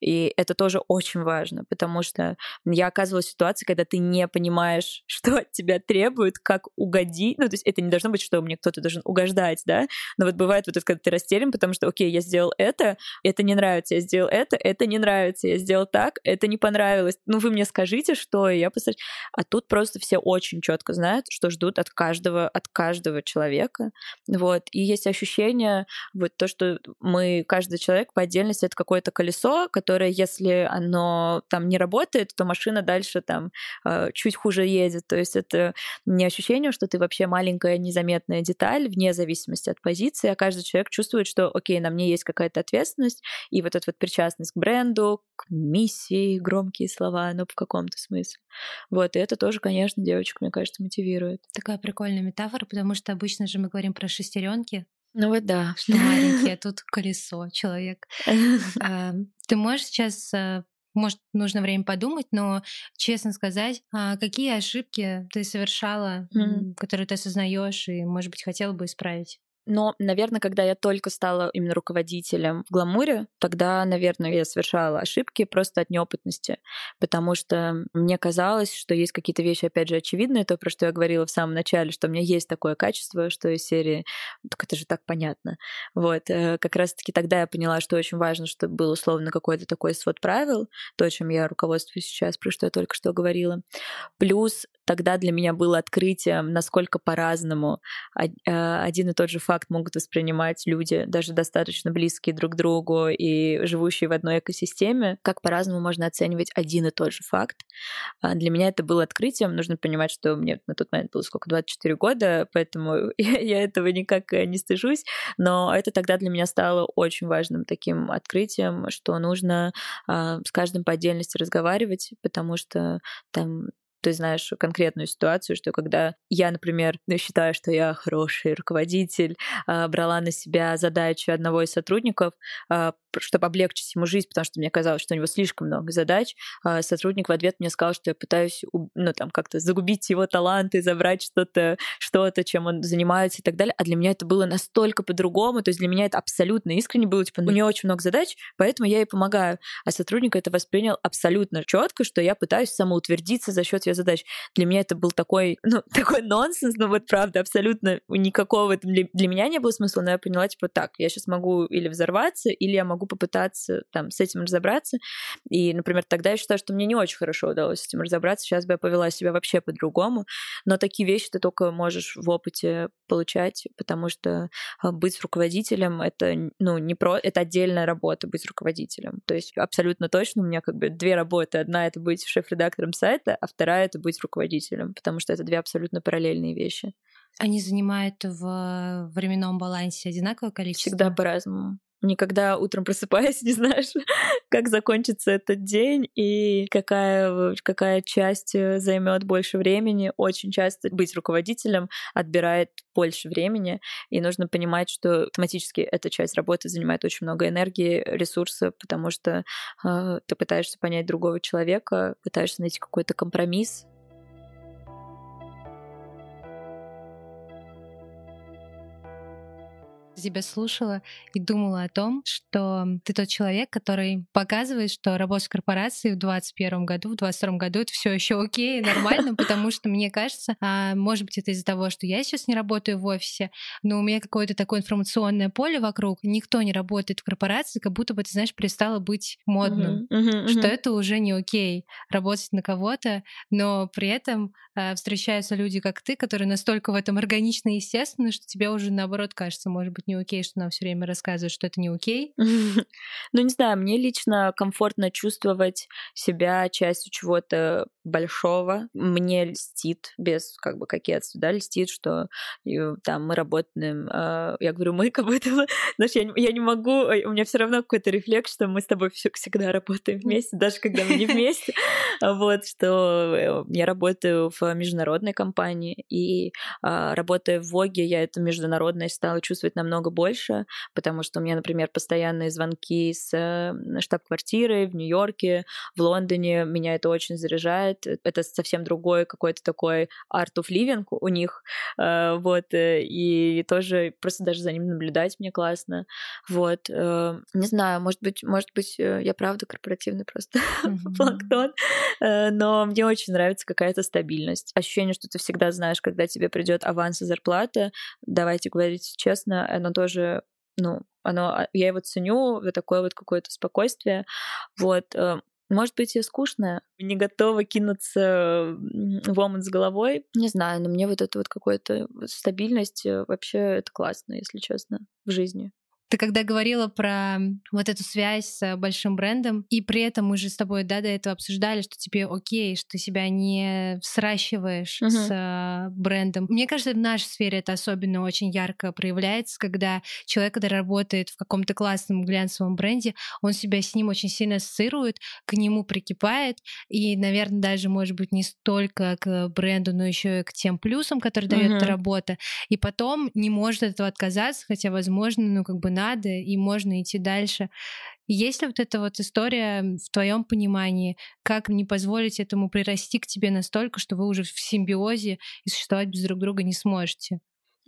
И это тоже очень важно, потому что я оказывалась в ситуации, когда ты не понимаешь, (laughs) что от тебя требуют, как угодить. Ну, то есть это не должно быть, что мне кто-то должен угождать, да, но вот бывает вот это, когда ты растерян, потому что, окей, я сделал это, это не нравится, я сделал это, это не нравится, я сделал так, это не понравилось. Ну, вы мне скажите, что, и я постараюсь. А тут просто все очень четко знают, что ждут от каждого, от каждого человека. Вот. И есть ощущение, вот то, что мы, каждый человек по отдельности это какое-то колесо, которое, если оно там не работает, то машина дальше там э, чуть хуже едет. То есть это не ощущение, что ты вообще маленькая незаметная деталь, вне зависимости от позиции, а каждый человек чувствует, что, окей, на мне есть какая-то ответственность, и вот эта вот причастность к бренду, к миссии, громкие слова, но в каком-то смысле. Вот, и это тоже, конечно, девочек, мне кажется, мотивирует. Такая прикольная метафора, потому что обычно же мы говорим про шестеренки, ну вот да. Что (laughs) маленький, а тут колесо, человек. (laughs) Ты можешь сейчас э, может, нужно время подумать, но честно сказать, а какие ошибки ты совершала, которые ты осознаешь и, может быть, хотела бы исправить? Но, наверное, когда я только стала именно руководителем в гламуре, тогда, наверное, я совершала ошибки просто от неопытности, потому что мне казалось, что есть какие-то вещи, опять же, очевидные, то, про что я говорила в самом начале, что у меня есть такое качество, что из серии, так это же так понятно. Вот, э, как раз-таки тогда я поняла, что очень важно, чтобы был условно какой-то такой свод правил, то, чем я руководствуюсь сейчас, про что я только что говорила. Плюс тогда для меня было открытием, насколько по-разному э, один и тот же факт могут воспринимать люди, даже достаточно близкие друг к другу и живущие в одной экосистеме, как по-разному можно оценивать один и тот же факт. А для меня это было открытием. Нужно понимать, что мне на тот момент было сколько, 24 года, поэтому (laughs) я этого никак не стыжусь. Но это тогда для меня стало очень важным таким открытием, что нужно а, с каждым по отдельности разговаривать, потому что там ты знаешь конкретную ситуацию, что когда я, например, ну, считаю, что я хороший руководитель, а, брала на себя задачу одного из сотрудников, а, чтобы облегчить ему жизнь, потому что мне казалось, что у него слишком много задач, а, сотрудник в ответ мне сказал, что я пытаюсь, ну, там, как-то загубить его таланты, забрать что-то, что-то, чем он занимается и так далее. А для меня это было настолько по-другому, то есть для меня это абсолютно искренне было, типа, у нее очень много задач, поэтому я ей помогаю. А сотрудник это воспринял абсолютно четко, что я пытаюсь самоутвердиться за счет ее задач. Для меня это был такой, (laughs) ну, такой нонсенс, ну вот правда, абсолютно никакого для, для меня не было смысла, но я поняла, типа, так, я сейчас могу или взорваться, или я могу попытаться там с этим разобраться. И, например, тогда я считаю, что мне не очень хорошо удалось с этим разобраться, сейчас бы я повела себя вообще по-другому, но такие вещи ты только можешь в опыте получать, потому что а, быть руководителем — это, ну, не про... это отдельная работа, быть руководителем. То есть абсолютно точно у меня как бы две работы. Одна — это быть шеф-редактором сайта, а вторая — это быть руководителем, потому что это две абсолютно параллельные вещи. Они занимают в временном балансе одинаковое количество? Всегда по-разному. Никогда утром просыпаясь, (laughs) не знаешь, как закончится этот день и какая, какая часть э, займет больше времени. Очень часто быть руководителем отбирает больше времени, и нужно понимать, что автоматически эта часть работы занимает очень много энергии, ресурса, потому что э, ты пытаешься понять другого человека, пытаешься найти какой-то компромисс, тебя слушала и думала о том, что ты тот человек, который показывает, что работа в корпорации в 2021 году, в 2022 году это все еще окей, нормально, потому что мне кажется, а, может быть, это из-за того, что я сейчас не работаю в офисе, но у меня какое-то такое информационное поле вокруг, никто не работает в корпорации, как будто бы, ты знаешь, перестало быть модным, uh-huh, uh-huh, uh-huh. что это уже не окей работать на кого-то, но при этом а, встречаются люди, как ты, которые настолько в этом органичны и естественны, что тебе уже наоборот кажется, может быть, не окей, что нам все время рассказывают, что это не окей? (laughs) Ну, не знаю, мне лично комфортно чувствовать себя частью чего-то большого. Мне льстит, без как бы кокетства, да, льстит, что там мы работаем, э, я говорю, мы как будто бы, (laughs) знаешь, я, я не могу, у меня все равно какой-то рефлекс, что мы с тобой всегда работаем вместе, даже когда мы не вместе, (laughs) вот, что э, я работаю в международной компании, и а, работая в Воге, я эту международность стала чувствовать намного намного больше, потому что у меня, например, постоянные звонки с э, штаб-квартиры в Нью-Йорке, в Лондоне. Меня это очень заряжает. Это совсем другой какой-то такой art of living у них. Э, вот. Э, и тоже просто даже за ним наблюдать мне классно. Вот. Не знаю, может быть, может быть, я правда корпоративный просто (laughs) планктон, но мне очень нравится какая-то стабильность. Ощущение, что ты всегда знаешь, когда тебе придет аванс и зарплата. Давайте говорить честно, оно тоже ну, оно, а, я его ценю, вот такое вот какое-то спокойствие. Вот, э, может быть, я скучная, не готова кинуться в омут с головой. Не знаю, но мне вот эта вот какая-то стабильность э, вообще это классно, если честно, в жизни. Ты когда говорила про вот эту связь с большим брендом, и при этом мы же с тобой да, до этого обсуждали, что тебе окей, что ты себя не сращиваешь uh-huh. с а, брендом. Мне кажется, в нашей сфере это особенно очень ярко проявляется, когда человек, который работает в каком-то классном глянцевом бренде, он себя с ним очень сильно ассоциирует, к нему прикипает, и, наверное, даже, может быть, не столько к бренду, но еще и к тем плюсам, которые дает эта работа, и потом не может от этого отказаться, хотя, возможно, ну, как бы надо, и можно идти дальше. Есть ли вот эта вот история в твоем понимании, как не позволить этому прирасти к тебе настолько, что вы уже в симбиозе и существовать без друг друга не сможете?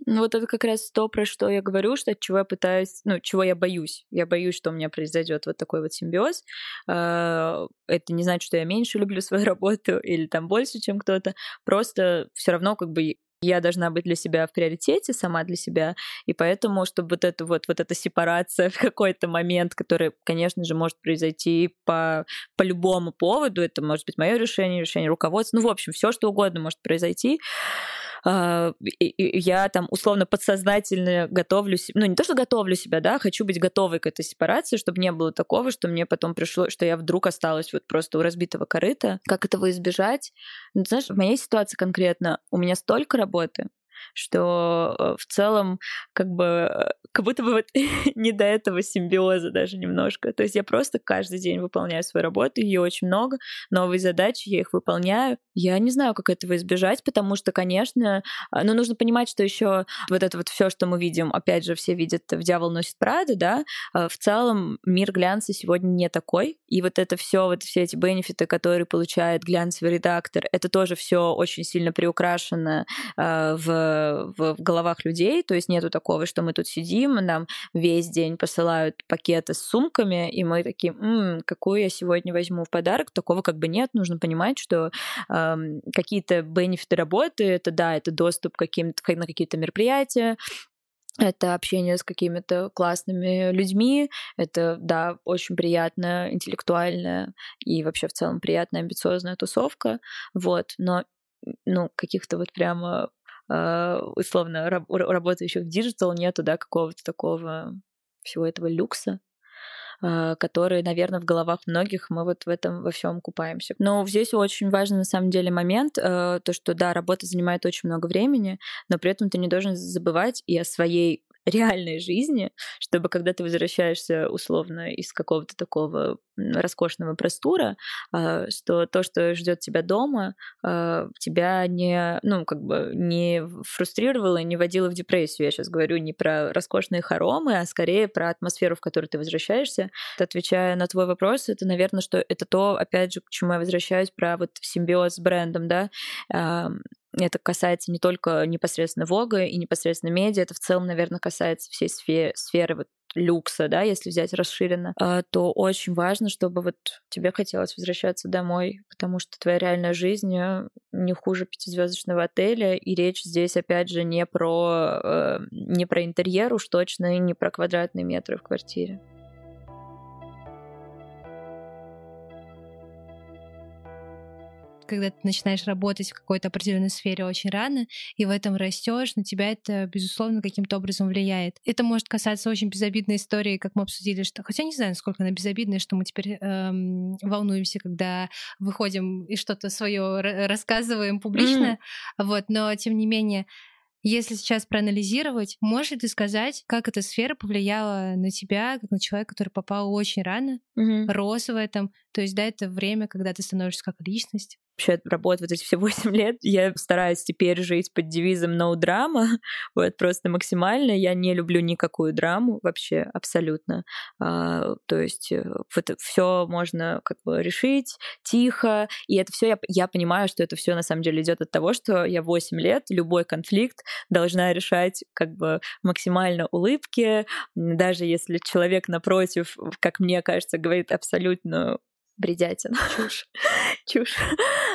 Ну вот это как раз то, про что я говорю, что от чего я пытаюсь, ну, чего я боюсь. Я боюсь, что у меня произойдет вот такой вот симбиоз. А, это не значит, что я меньше люблю свою (laughs) работу или там больше, чем кто-то. Просто все равно как бы я должна быть для себя в приоритете, сама для себя, и поэтому, чтобы вот эта вот, вот эта сепарация (laughs) в какой-то момент, который, конечно же, может произойти по, по любому поводу, это может быть мое решение, решение руководства, ну, в общем, все что угодно может произойти, я там условно подсознательно готовлю, ну не то, что готовлю себя, да, хочу быть готовой к этой сепарации, чтобы не было такого, что мне потом пришло, что я вдруг осталась вот просто у разбитого корыта. Как этого избежать? Ну, знаешь, в моей ситуации конкретно у меня столько работы, что э, в целом как бы э, как будто бы вот (laughs) не до этого симбиоза даже немножко. То есть я просто каждый день выполняю свою работу, ее очень много, новые задачи, я их выполняю. Я не знаю, как этого избежать, потому что, конечно, а, ну, нужно понимать, что еще вот это вот все, что мы видим, опять же, все видят в «Дьявол носит Прада», да, в целом мир глянца сегодня не такой, и вот это все, вот все эти бенефиты, которые получает глянцевый редактор, это тоже все очень сильно приукрашено э, в в, головах людей, то есть нету такого, что мы тут сидим, нам весь день посылают пакеты с сумками, и мы такие, м-м, какую я сегодня возьму в подарок, такого как бы нет, нужно понимать, что э, какие-то бенефиты работы, это да, это доступ к каким-то, на какие-то мероприятия, это общение с какими-то классными людьми, это, да, очень приятная, интеллектуальная и вообще в целом приятная, амбициозная тусовка, вот, но ну, каких-то вот прямо условно раб- работающих в digital нету, да, какого-то такого всего этого люкса, э, который, наверное, в головах многих мы вот в этом во всем купаемся. Но здесь очень важный на самом деле момент, э, то, что да, работа занимает очень много времени, но при этом ты не должен забывать и о своей реальной жизни, чтобы когда ты возвращаешься условно из какого-то такого роскошного простора, а, что то, что ждет тебя дома, а, тебя не, ну, как бы не фрустрировало, не водило в депрессию. Я сейчас говорю не про роскошные хоромы, а скорее про атмосферу, в которую ты возвращаешься. Отвечая на твой вопрос, это, наверное, что это то, опять же, к чему я возвращаюсь, про вот симбиоз с брендом, да, это касается не только непосредственно Вога и непосредственно медиа, это в целом, наверное, касается всей сферы, сферы вот люкса, да, если взять расширенно, а, то очень важно, чтобы вот тебе хотелось возвращаться домой, потому что твоя реальная жизнь э, не хуже пятизвездочного отеля, и речь здесь, опять же, не про, э, не про интерьер уж точно, и не про квадратные метры в квартире. Когда ты начинаешь работать в какой-то определенной сфере очень рано, и в этом растешь, на тебя это, безусловно, каким-то образом влияет. Это может касаться очень безобидной истории, как мы обсудили, что хотя не знаю, насколько она безобидная, что мы теперь эм, волнуемся, когда выходим и что-то свое рассказываем публично, mm-hmm. вот, но тем не менее если сейчас проанализировать, можешь ли ты сказать, как эта сфера повлияла на тебя, как на человека, который попал очень рано, угу. рос в этом? То есть, да, это время, когда ты становишься как личность. Вообще работать вот эти все (laughs) 8 лет, я стараюсь теперь жить под девизом no drama, (laughs) вот просто максимально. Я не люблю никакую драму вообще абсолютно. А, то есть э, вот все можно как бы решить тихо, и это все я, я понимаю, что это все на самом деле идет от того, что я 8 лет любой конфликт должна решать как бы максимально улыбки, даже если человек напротив, как мне кажется, говорит абсолютно бредятина. Чушь. (laughs) Чушь.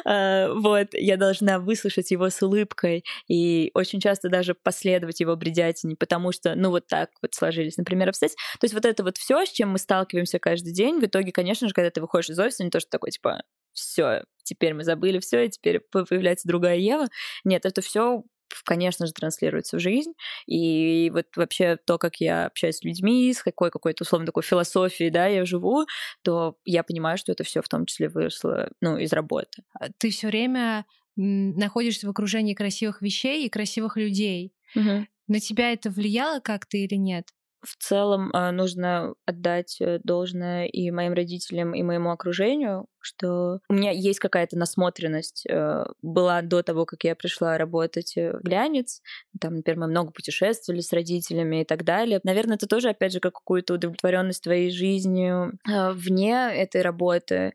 А, вот, я должна выслушать его с улыбкой и очень часто даже последовать его бредятине, потому что, ну, вот так вот сложились, например, обстоятельства. То есть вот это вот все, с чем мы сталкиваемся каждый день, в итоге, конечно же, когда ты выходишь из офиса, не то, что такое, типа, все, теперь мы забыли все, и теперь появляется другая Ева. Нет, это все конечно же, транслируется в жизнь. И вот вообще то, как я общаюсь с людьми, с какой какой-то условно такой философией, да, я живу, то я понимаю, что это все в том числе выросло, ну, из работы. А ты все время находишься в окружении красивых вещей и красивых людей. Угу. На тебя это влияло как-то или нет? В целом а, нужно отдать э, должное и моим родителям, и моему окружению, что у меня есть какая-то насмотренность. Э, была до того, как я пришла работать э, в глянец. Там, например, мы много путешествовали с родителями и так далее. Наверное, это тоже, опять же, как какую-то удовлетворенность твоей жизнью вне этой работы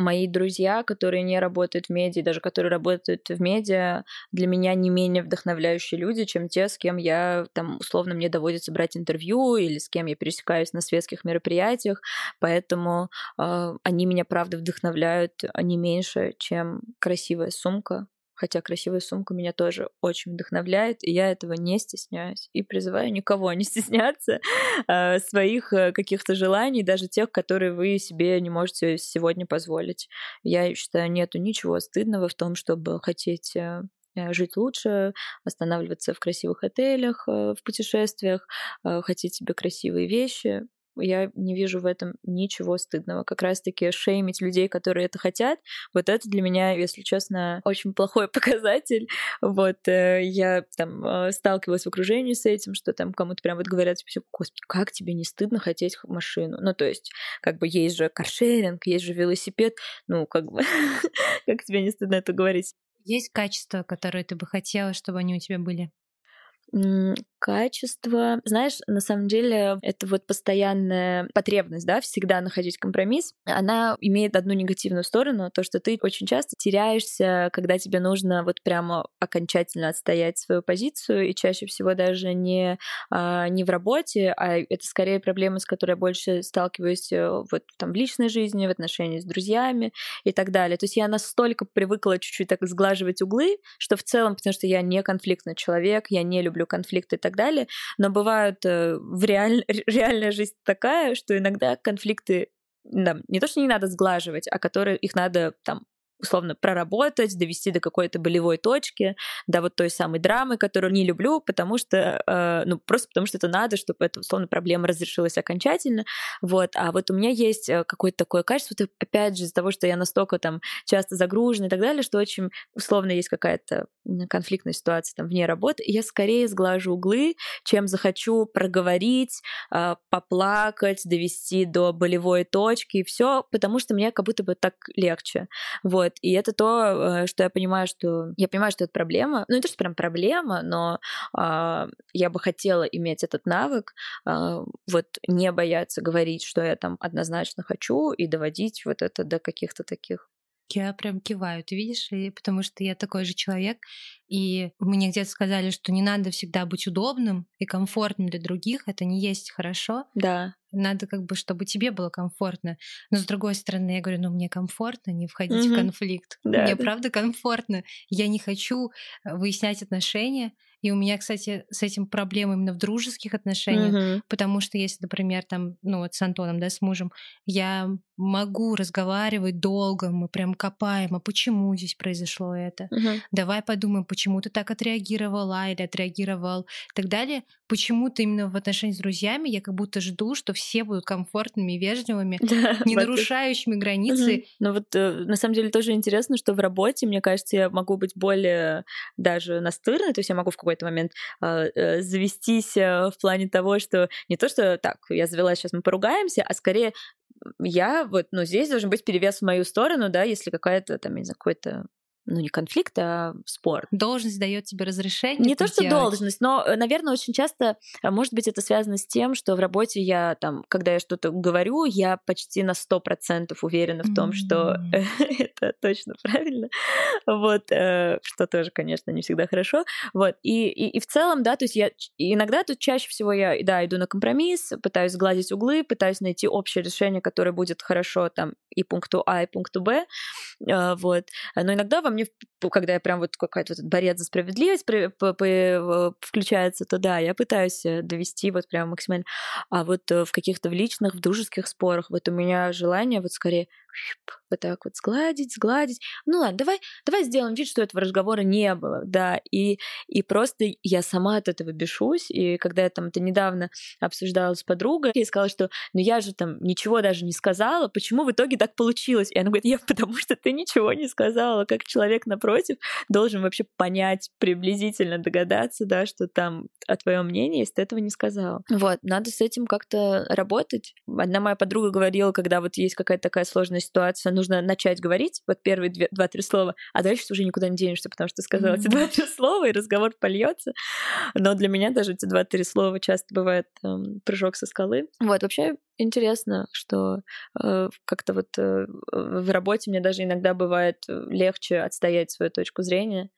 мои друзья, которые не работают в медиа, даже которые работают в медиа, для меня не менее вдохновляющие люди, чем те, с кем я там условно мне доводится брать интервью или с кем я пересекаюсь на светских мероприятиях. Поэтому э, они меня правда вдохновляют а не меньше, чем красивая сумка, хотя красивая сумка меня тоже очень вдохновляет, и я этого не стесняюсь. И призываю никого не (laughs) стесняться э, своих э, каких-то желаний, даже тех, которые вы себе не можете сегодня позволить. Я считаю, нету ничего стыдного в том, чтобы хотеть э, жить лучше, останавливаться в красивых отелях, в путешествиях, хотеть себе красивые вещи я не вижу в этом ничего стыдного. Как раз-таки шеймить людей, которые это хотят, вот это для меня, если честно, очень плохой (laughs) показатель. Вот э, я там э, сталкивалась в окружении с этим, что там кому-то прям вот говорят, типа, господи, как тебе не стыдно хотеть машину? Ну, то есть, как бы есть же каршеринг, есть же велосипед, ну, как бы, (laughs) как тебе не стыдно это говорить? Есть качества, которые ты бы хотела, чтобы они у тебя были? Качество. Знаешь, на самом деле это вот постоянная потребность, да, всегда находить компромисс. Она имеет одну негативную сторону, то, что ты очень часто теряешься, когда тебе нужно вот прямо окончательно отстоять свою позицию, и чаще всего даже не, а, не в работе, а это скорее проблема, с которой я больше сталкиваюсь э, вот там в личной жизни, в отношении с друзьями и так далее. То есть я настолько привыкла чуть-чуть так сглаживать углы, что в целом, потому что я не конфликтный человек, я не люблю конфликты и так далее. Но бывают э, в реаль... реальная жизнь такая, что иногда конфликты да, не то, что не надо сглаживать, а которые их надо там условно проработать, довести до какой-то болевой точки, до вот той самой драмы, которую не люблю, потому что, э, ну, просто потому что это надо, чтобы эта, условно, проблема разрешилась окончательно, вот, а вот у меня есть э, какое-то такое качество, это, опять же, из-за того, что я настолько там часто загружена и так далее, что очень, условно, есть какая-то конфликтная ситуация там вне работы, я скорее сглажу углы, чем захочу проговорить, э, поплакать, довести до болевой точки и все, потому что мне как будто бы так легче, вот, вот. И это то, э, что я понимаю, что... Я понимаю, что это проблема. Ну, не то, что прям проблема, но э, я бы хотела иметь этот навык, э, вот не бояться говорить, что я там однозначно хочу, и доводить вот это до каких-то таких я прям киваю, ты видишь, и потому что я такой же человек, и мне где-то сказали, что не надо всегда быть удобным и комфортным для других, это не есть хорошо. Да. Надо как бы, чтобы тебе было комфортно. Но с другой стороны, я говорю, ну мне комфортно не входить угу. в конфликт. Да, мне да. правда комфортно. Я не хочу э, выяснять отношения, и у меня, кстати, с этим проблема именно в дружеских отношениях, mm-hmm. потому что если, например, там, ну вот с Антоном, да, с мужем, я могу разговаривать долго, мы прям копаем, а почему здесь произошло это? Mm-hmm. Давай подумаем, почему ты так отреагировала или отреагировал и так далее. Почему-то именно в отношении с друзьями я как будто жду, что все будут комфортными, вежливыми, (laughs) не нарушающими границы. Но вот э, на самом деле тоже интересно, что в работе, мне кажется, я могу быть более даже настырной, то есть я могу в какой какой-то момент а, э, завестись э, в плане того, что не то, что так, я завела, сейчас мы поругаемся, а скорее я вот, ну, здесь должен быть перевес в мою сторону, да, если какая-то там, не знаю, какой-то ну, не конфликт, а спор. Должность дает тебе разрешение? Не то, что делать. должность, но, э, наверное, очень часто, э, может быть, это связано с тем, что в работе я там, когда я что-то говорю, я почти на сто процентов уверена в том, mm-hmm. что (laughs) это точно правильно. Вот, э, что тоже, конечно, не всегда хорошо. Вот, и, и, и в целом, да, то есть я иногда тут чаще всего я, да, иду на компромисс, пытаюсь сгладить углы, пытаюсь найти общее решение, которое будет хорошо там и пункту А, и пункту Б, вот. Но иногда во мне мне, когда я прям вот какой-то вот борец за справедливость включается, то да, я пытаюсь э, довести вот прям максимально. А вот э, в каких-то в личных, в дружеских спорах, вот у меня желание вот скорее вот так вот сгладить, сгладить. Ну ладно, давай, давай сделаем вид, что этого разговора не было, да, и, и просто я сама от этого бешусь, и когда я там это недавно обсуждала с подругой, я сказала, что ну я же там ничего даже не сказала, почему в итоге так получилось? И она говорит, я (laughs) потому что ты ничего не сказала, как человек напротив должен вообще понять, приблизительно догадаться, да, что там о твоем мнении, если ты этого не сказала. Вот, надо с этим как-то работать. Одна моя подруга говорила, когда вот есть какая-то такая сложная ситуация, нужно начать говорить, вот первые два-три слова, а дальше ты уже никуда не денешься, потому что ты сказала mm-hmm. эти два-три слова, и разговор польется. Но для меня даже эти два-три слова часто бывает эм, прыжок со скалы. Вот, вообще интересно, что э, как-то вот э, в работе мне даже иногда бывает э, легче отстоять свою точку зрения.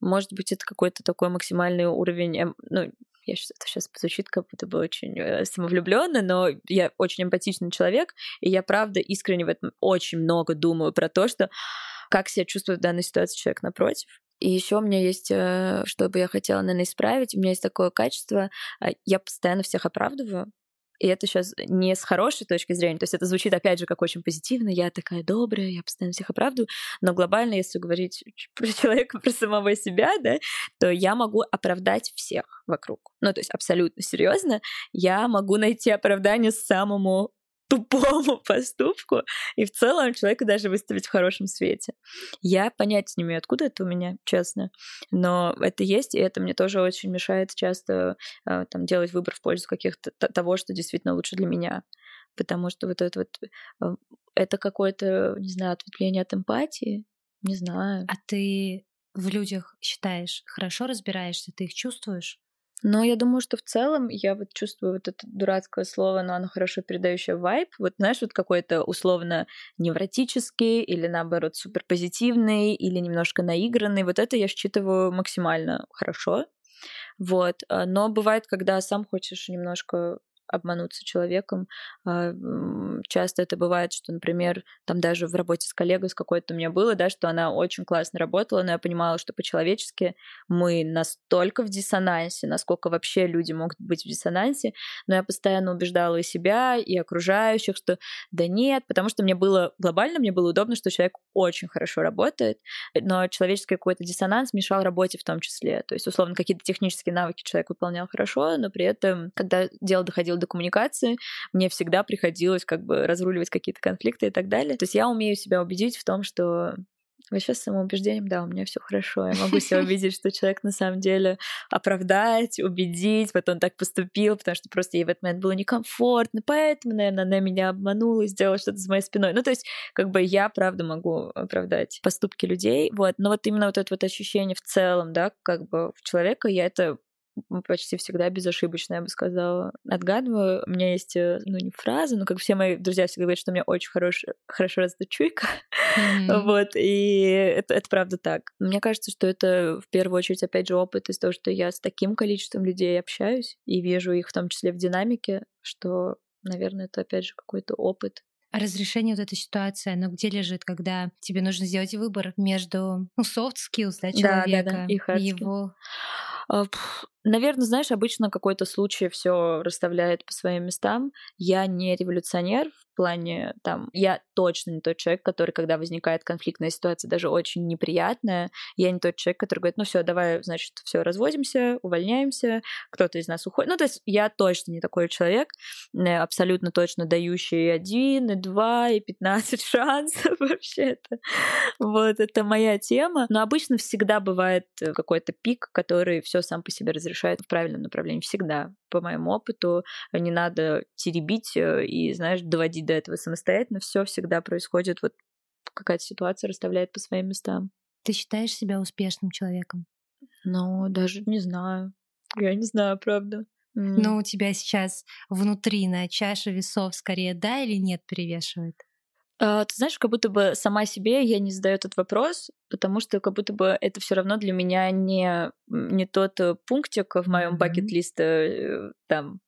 Может быть, это какой-то такой максимальный уровень, эм, ну, я сейчас, это сейчас звучит, как будто бы очень э, самовлюбленно, но я очень эмпатичный человек, и я правда искренне в этом очень много думаю про то, что как себя чувствует в данной ситуации человек напротив. И еще у меня есть, э, что бы я хотела, наверное, исправить, у меня есть такое качество, э, я постоянно всех оправдываю, и это сейчас не с хорошей точки зрения, то есть это звучит, опять же, как очень позитивно, я такая добрая, я постоянно всех оправдываю, но глобально, если говорить (laughs) про человека, про самого себя, да, то я могу оправдать всех вокруг. Ну, то есть абсолютно серьезно, я могу найти оправдание самому тупому поступку и в целом человека даже выставить в хорошем свете. Я понять не имею, откуда это у меня, честно, но это есть, и это мне тоже очень мешает часто э, там, делать выбор в пользу каких-то того, что действительно лучше для меня. Потому что вот это вот э, это какое-то, не знаю, ответвление от эмпатии, не знаю. А ты в людях считаешь, хорошо разбираешься, ты их чувствуешь? Но я думаю, что в целом я вот чувствую вот это дурацкое слово, но оно хорошо передающее вайб. Вот знаешь, вот какой-то условно невротический или наоборот суперпозитивный или немножко наигранный. Вот это я считываю максимально хорошо. Вот. А, но бывает, когда сам хочешь немножко обмануться человеком. А, часто это бывает, что, например, там даже в работе с коллегой с какой-то у меня было, да, что она очень классно работала, но я понимала, что по-человечески мы настолько в диссонансе, насколько вообще люди могут быть в диссонансе, но я постоянно убеждала и себя, и окружающих, что да нет, потому что мне было глобально, мне было удобно, что человек очень хорошо работает, но человеческий какой-то диссонанс мешал работе в том числе. То есть, условно, какие-то технические навыки человек выполнял хорошо, но при этом, когда дело доходило до коммуникации, мне всегда приходилось как бы разруливать какие-то конфликты и так далее. То есть я умею себя убедить в том, что Вообще с самоубеждением, да, у меня все хорошо. Я могу себя (laughs) убедить, что человек на самом деле оправдать, убедить, вот он так поступил, потому что просто ей в этот момент было некомфортно, поэтому, наверное, она меня обманула и сделала что-то с моей спиной. Ну, то есть, как бы я, правда, могу оправдать поступки людей, вот. Но вот именно вот это вот ощущение в целом, да, как бы в человека, я это почти всегда безошибочно, я бы сказала. Отгадываю. У меня есть, э, ну, не фраза, но как все мои друзья всегда говорят, что у меня очень хорош, хорошо развита чуйка. (laughs) Mm-hmm. вот, и это, это правда так. Мне кажется, что это в первую очередь, опять же, опыт из того, что я с таким количеством людей общаюсь и вижу их в том числе в динамике, что, наверное, это опять же какой-то опыт, а разрешение вот этой ситуации, оно где лежит, когда тебе нужно сделать выбор между ну, soft skills да, человека да, да, да. и его а, Наверное, знаешь, обычно какой-то случай все расставляет по своим местам. Я не революционер в плане, там, я точно не тот человек, который, когда возникает конфликтная ситуация, даже очень неприятная, я не тот человек, который говорит, ну все, давай, значит, все разводимся, увольняемся, кто-то из нас уходит. Ну, то есть я точно не такой человек, э, абсолютно точно дающий один, и два, и пятнадцать (laughs) шансов вообще это. Вот, это моя тема. Но обычно всегда бывает э, какой-то пик, который все сам по себе разрешает решает в правильном направлении. Всегда. По моему опыту не надо теребить э, и, знаешь, доводить доходить до этого самостоятельно, все всегда происходит, вот какая-то ситуация расставляет по своим местам. Ты считаешь себя успешным человеком? Ну, даже не знаю. Я не знаю, правда. Но у тебя сейчас внутри на чаше весов скорее да или нет перевешивает? А, ты знаешь, как будто бы сама себе я не задаю этот вопрос, потому что как будто бы это все равно для меня не, не тот э, пунктик в моем бакет-листе э, там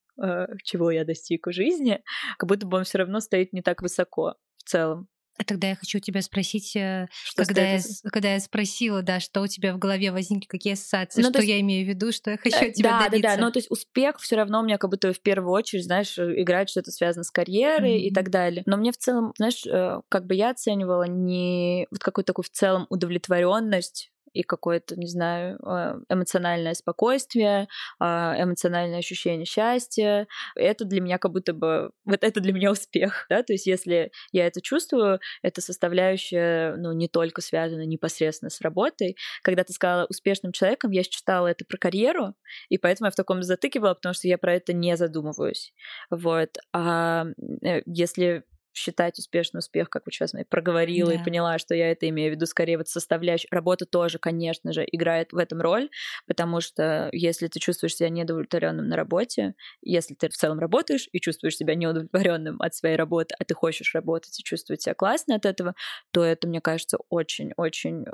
чего я достиг в жизни, как будто бы он все равно стоит не так высоко в целом. А тогда я хочу тебя спросить, э, что когда, я, когда я спросила, да, что у тебя в голове возникли, какие ассоциации, ну, что есть... я имею в виду, что я хочу от тебя да, добиться. Да, да, ну то есть успех все равно у меня как будто в первую очередь, знаешь, э, играет что-то связано с карьерой mm-hmm. и так далее. Но мне в целом, знаешь, э, как бы я оценивала не вот какую-то такую в целом удовлетворенность и какое-то, не знаю, а, эмоциональное спокойствие, а, эмоциональное ощущение счастья. Это для меня как будто бы... Вот это для меня успех, да? То есть если я это чувствую, это составляющая, ну, не только связана непосредственно с работой. Когда ты сказала успешным человеком, я читала это про карьеру, и поэтому я в таком затыке была, потому что я про это не задумываюсь. Вот. А э, если считать успешный успех, как вот сейчас я проговорила да. и поняла, что я это имею в виду, скорее вот составляющая. Работа тоже, конечно же, играет в этом роль, потому что если ты чувствуешь себя неудовлетворенным на работе, если ты в целом работаешь и чувствуешь себя неудовлетворенным от своей работы, а ты хочешь работать и чувствовать себя классно от этого, то это, мне кажется, очень-очень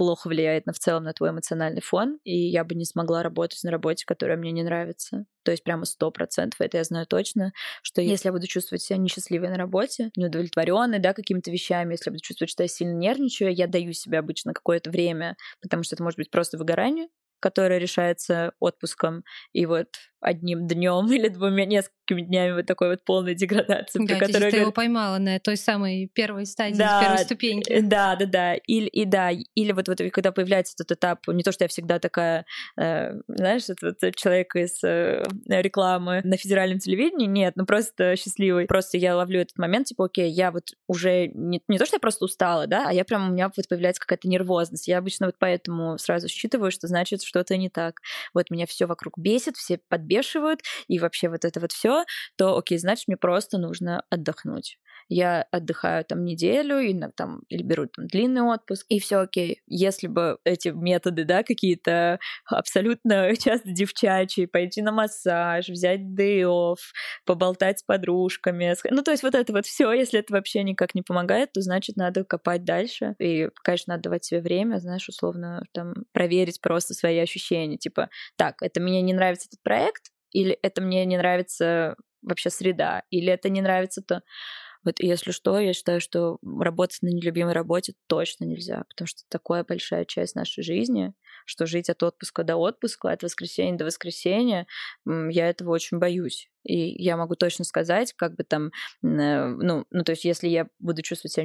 плохо влияет на в целом на твой эмоциональный фон, и я бы не смогла работать на работе, которая мне не нравится. То есть прямо сто процентов, это я знаю точно, что если я буду чувствовать себя несчастливой на работе, неудовлетворенной, да, какими-то вещами, если я буду чувствовать, что я сильно нервничаю, я даю себе обычно какое-то время, потому что это может быть просто выгорание, которое решается отпуском. И вот одним днем (laughs) или двумя несколькими днями вот такой вот полной деградации. Да, которой ты говорю... его поймала на той самой первой стадии, да, первой ступеньки. Э, да, да, да. Или, и да, или вот, вот когда появляется этот этап, не то, что я всегда такая, э, знаешь, этот человек из э, рекламы на федеральном телевидении, нет, ну просто счастливый. Просто я ловлю этот момент, типа, окей, я вот уже не, не то, что я просто устала, да, а я прям, у меня вот появляется какая-то нервозность. Я обычно вот поэтому сразу считываю, что значит что-то не так. Вот меня все вокруг бесит, все под подбешивают, и вообще вот это вот все, то окей, значит, мне просто нужно отдохнуть. Я отдыхаю там неделю, и там, или беру там длинный отпуск, и все окей. Если бы эти методы, да, какие-то абсолютно (laughs) часто девчачьи, пойти на массаж, взять off, поболтать с подружками, ну, то есть вот это вот все, если это вообще никак не помогает, то значит, надо копать дальше. И, конечно, надо давать себе время, знаешь, условно, там, проверить просто свои ощущения. Типа, так, это мне не нравится этот проект, или это мне не нравится вообще среда, или это не нравится то. Вот если что, я считаю, что работать на нелюбимой работе точно нельзя, потому что такая большая часть нашей жизни, что жить от отпуска до отпуска, от воскресенья до воскресенья, я этого очень боюсь. И я могу точно сказать, как бы там, э, ну, ну то есть если я буду чувствовать себя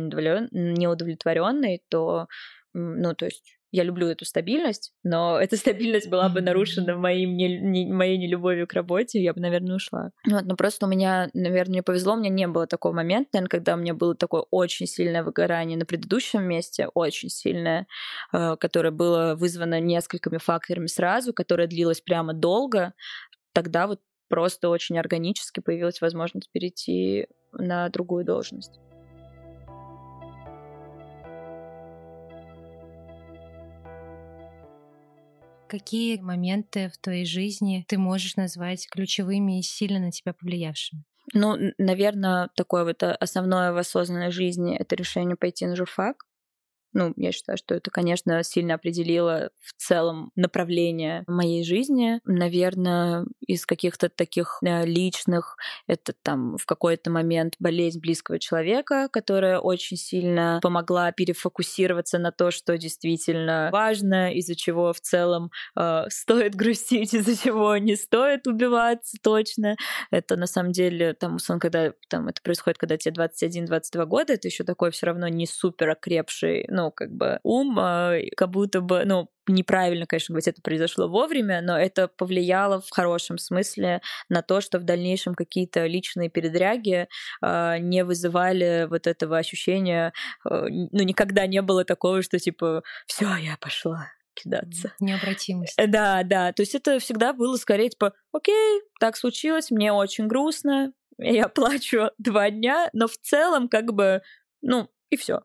неудовлетворенной, то, ну, то есть я люблю эту стабильность, но эта (laughs) стабильность была бы нарушена моим не, не, моей нелюбовью к работе, я бы, наверное, ушла. Вот, но просто у меня, наверное, мне повезло, у меня не было такого момента, наверное, когда у меня было такое очень сильное выгорание на предыдущем месте, очень сильное, э, которое было вызвано несколькими факторами сразу, которое длилось прямо долго. Тогда вот просто очень органически появилась возможность перейти на другую должность. Какие моменты в твоей жизни ты можешь назвать ключевыми и сильно на тебя повлиявшими? Ну, наверное, такое вот э, основное в осознанной жизни — это решение пойти на журфак. Ну, я считаю, что это, конечно, сильно определило в целом направление моей жизни. Наверное, из каких-то таких э, личных, это там в какой-то момент болезнь близкого человека, которая очень сильно помогла перефокусироваться на то, что действительно важно, из-за чего в целом э, (laughs) стоит грустить, из-за чего не стоит убиваться точно. Это на самом деле, там, условно, когда там, это происходит, когда тебе 21-22 года, это еще такой все равно не супер окрепший, ну, ну, как бы ум, а, как будто бы, ну, неправильно, конечно, говорить, это произошло вовремя, но это повлияло в хорошем смысле на то, что в дальнейшем какие-то личные передряги э, не вызывали вот этого ощущения, э, ну, никогда не было такого, что типа, все, я пошла кидаться. Необратимость. Да, да. То есть это всегда было скорее типа, окей, так случилось, мне очень грустно, я плачу два дня, но в целом как бы, ну, и все.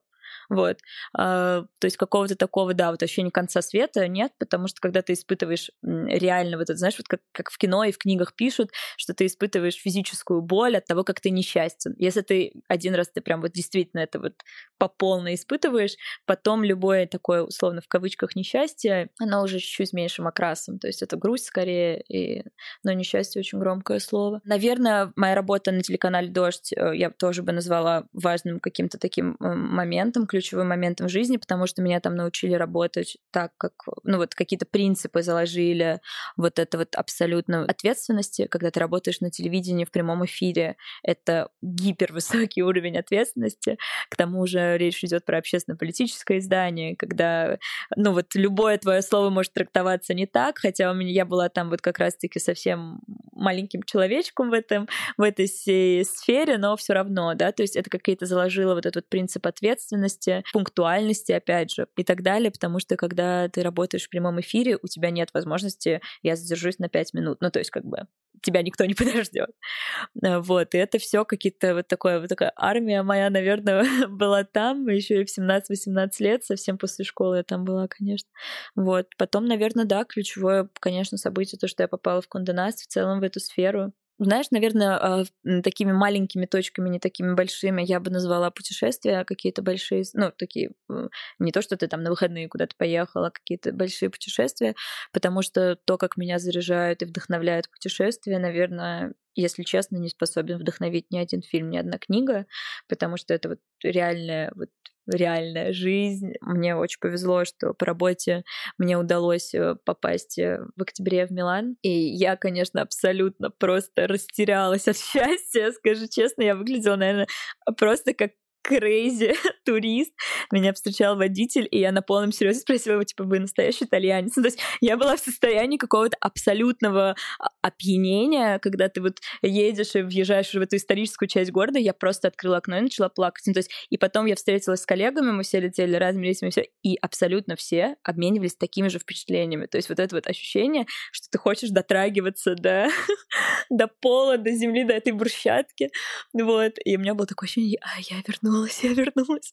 Вот. А, то есть какого-то такого, да, вот ощущения конца света нет, потому что когда ты испытываешь реально вот это, знаешь, вот как, как в кино и в книгах пишут, что ты испытываешь физическую боль от того, как ты несчастен. Если ты один раз ты прям вот действительно это вот по полной испытываешь, потом любое такое, условно, в кавычках несчастье, оно уже чуть-чуть с меньшим окрасом. То есть это грусть скорее, и... но несчастье очень громкое слово. Наверное, моя работа на телеканале «Дождь» э, я тоже бы назвала важным каким-то таким моментом, ключевым моментом в жизни, потому что меня там научили работать так, как, ну вот какие-то принципы заложили, вот это вот абсолютно ответственности, когда ты работаешь на телевидении в прямом эфире, это гипервысокий (laughs) уровень ответственности, к тому же речь идет про общественно-политическое издание, когда, ну вот любое твое слово может трактоваться не так, хотя у меня я была там вот как раз-таки совсем маленьким человечком в этом, в этой сфере, но все равно, да, то есть это какие-то заложило вот этот принцип ответственности, точности, пунктуальности, опять же, и так далее, потому что когда ты работаешь в прямом эфире, у тебя нет возможности «я задержусь на 5 минут», ну, то есть как бы тебя никто не (laughs) подождет. Э, вот, и это все какие-то вот такое, вот такая армия моя, наверное, (laughs) была там, еще и в 17-18 лет, совсем после школы я там была, конечно. Вот, потом, наверное, да, ключевое, конечно, событие, то, что я попала в Конденас в целом в эту сферу, знаешь, наверное, а, такими маленькими точками, не такими большими, я бы назвала путешествия какие-то большие, ну, такие, не то, что ты там на выходные куда-то поехала, а какие-то большие путешествия, потому что то, как меня заряжают и вдохновляют путешествия, наверное, если честно, не способен вдохновить ни один фильм, ни одна книга, потому что это вот реальная вот реальная жизнь. Мне очень повезло, что по работе мне удалось э, попасть э, в октябре в Милан. И я, конечно, абсолютно просто растерялась от (laughs) счастья. Скажу честно, я выглядела, наверное, просто как крейзи (laughs) турист. Меня встречал водитель, и я на полном серьезе спросила его, типа, вы настоящий итальянец? Ну, то есть я была в состоянии какого-то абсолютного а, опьянения, когда ты вот едешь и въезжаешь в эту историческую часть города, я просто открыла окно и начала плакать. Ну, то есть, и потом я встретилась с коллегами, мы все летели разными рейсами, все, и абсолютно все обменивались такими же впечатлениями. То есть вот это вот ощущение, что ты хочешь дотрагиваться до, (laughs) до пола, до земли, до этой брусчатки. Вот. И у меня было такое ощущение, а, я вернулась вернулась, я вернулась.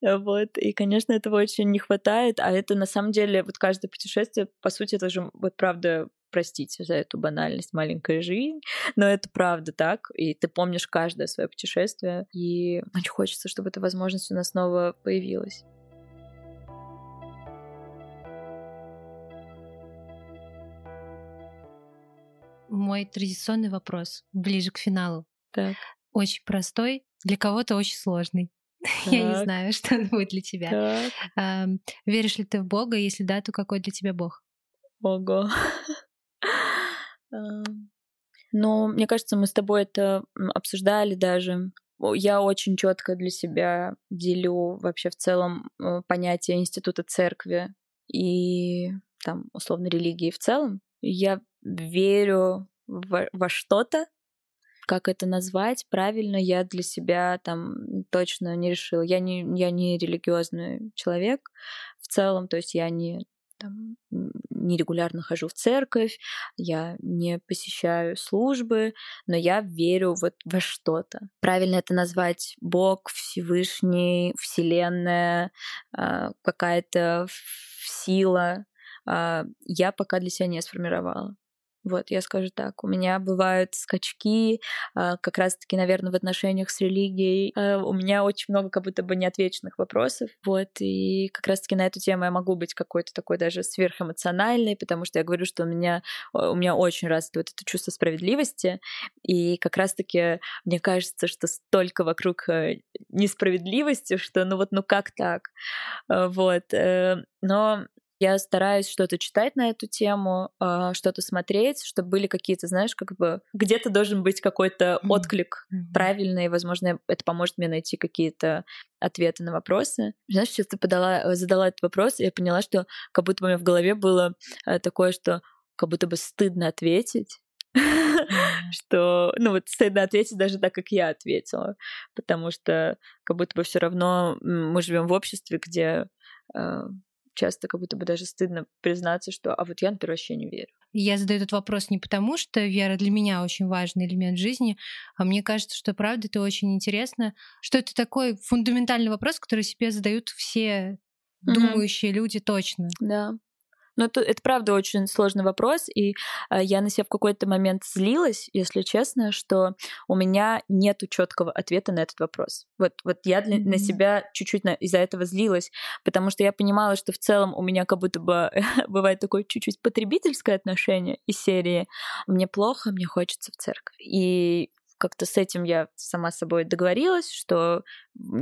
Вот. И, конечно, этого очень не хватает. А это на самом деле, вот каждое путешествие, по сути, это же, вот правда, простите за эту банальность, маленькая жизнь, но это правда так, и ты помнишь каждое свое путешествие, и очень хочется, чтобы эта возможность у нас снова появилась. Мой традиционный вопрос ближе к финалу. Так. Очень простой, для кого-то очень сложный. Так. (laughs) Я не знаю, (laughs) что он будет для тебя. А, веришь ли ты в Бога? Если да, то какой для тебя Бог? Ого. (laughs) Ну, мне кажется, мы с тобой это обсуждали даже. Я очень четко для себя делю вообще в целом э, понятие института церкви и там условно религии в целом. Я верю во, во что-то, как это назвать правильно, я для себя там точно не решила. Я не, я не религиозный человек в целом, то есть я не там, нерегулярно хожу в церковь, я не посещаю службы, но я верю вот во что-то. Правильно это назвать Бог, Всевышний, Вселенная, а, какая-то сила. А, я пока для себя не сформировала. Вот, я скажу так. У меня бывают скачки, а, как раз-таки, наверное, в отношениях с религией. А, у меня очень много как будто бы неотвеченных вопросов. Вот, и как раз-таки на эту тему я могу быть какой-то такой даже сверхэмоциональной, потому что я говорю, что у меня, у меня очень вот это чувство справедливости. И как раз-таки мне кажется, что столько вокруг э, несправедливости, что ну вот, ну как так? А, вот. Э, но я стараюсь что-то читать на эту тему, а, что-то смотреть, чтобы были какие-то, знаешь, как бы где-то должен быть какой-то отклик mm-hmm. правильный, возможно, это поможет мне найти какие-то ответы на вопросы. Знаешь, сейчас ты подала, задала этот вопрос, и я поняла, что как будто бы у меня в голове было э, такое, что как будто бы стыдно ответить, что, ну вот стыдно ответить даже так, как я ответила, потому что как будто бы все равно мы живем в обществе, где э, часто как будто бы даже стыдно признаться, что а вот я, например, вообще не верю. Я задаю этот вопрос не потому, что вера для меня очень важный элемент жизни, а мне кажется, что правда это очень интересно, что это такой фундаментальный вопрос, который себе задают все думающие mm-hmm. люди точно. Да. Но это, это правда очень сложный вопрос, и э, я на себя в какой-то момент злилась, если честно, что у меня нет четкого ответа на этот вопрос. Вот, вот я для, mm-hmm. на себя чуть-чуть на, из-за этого злилась, потому что я понимала, что в целом у меня как будто бы (laughs) бывает такое чуть-чуть потребительское отношение из серии «мне плохо, мне хочется в церковь». И как-то с этим я сама с собой договорилась, что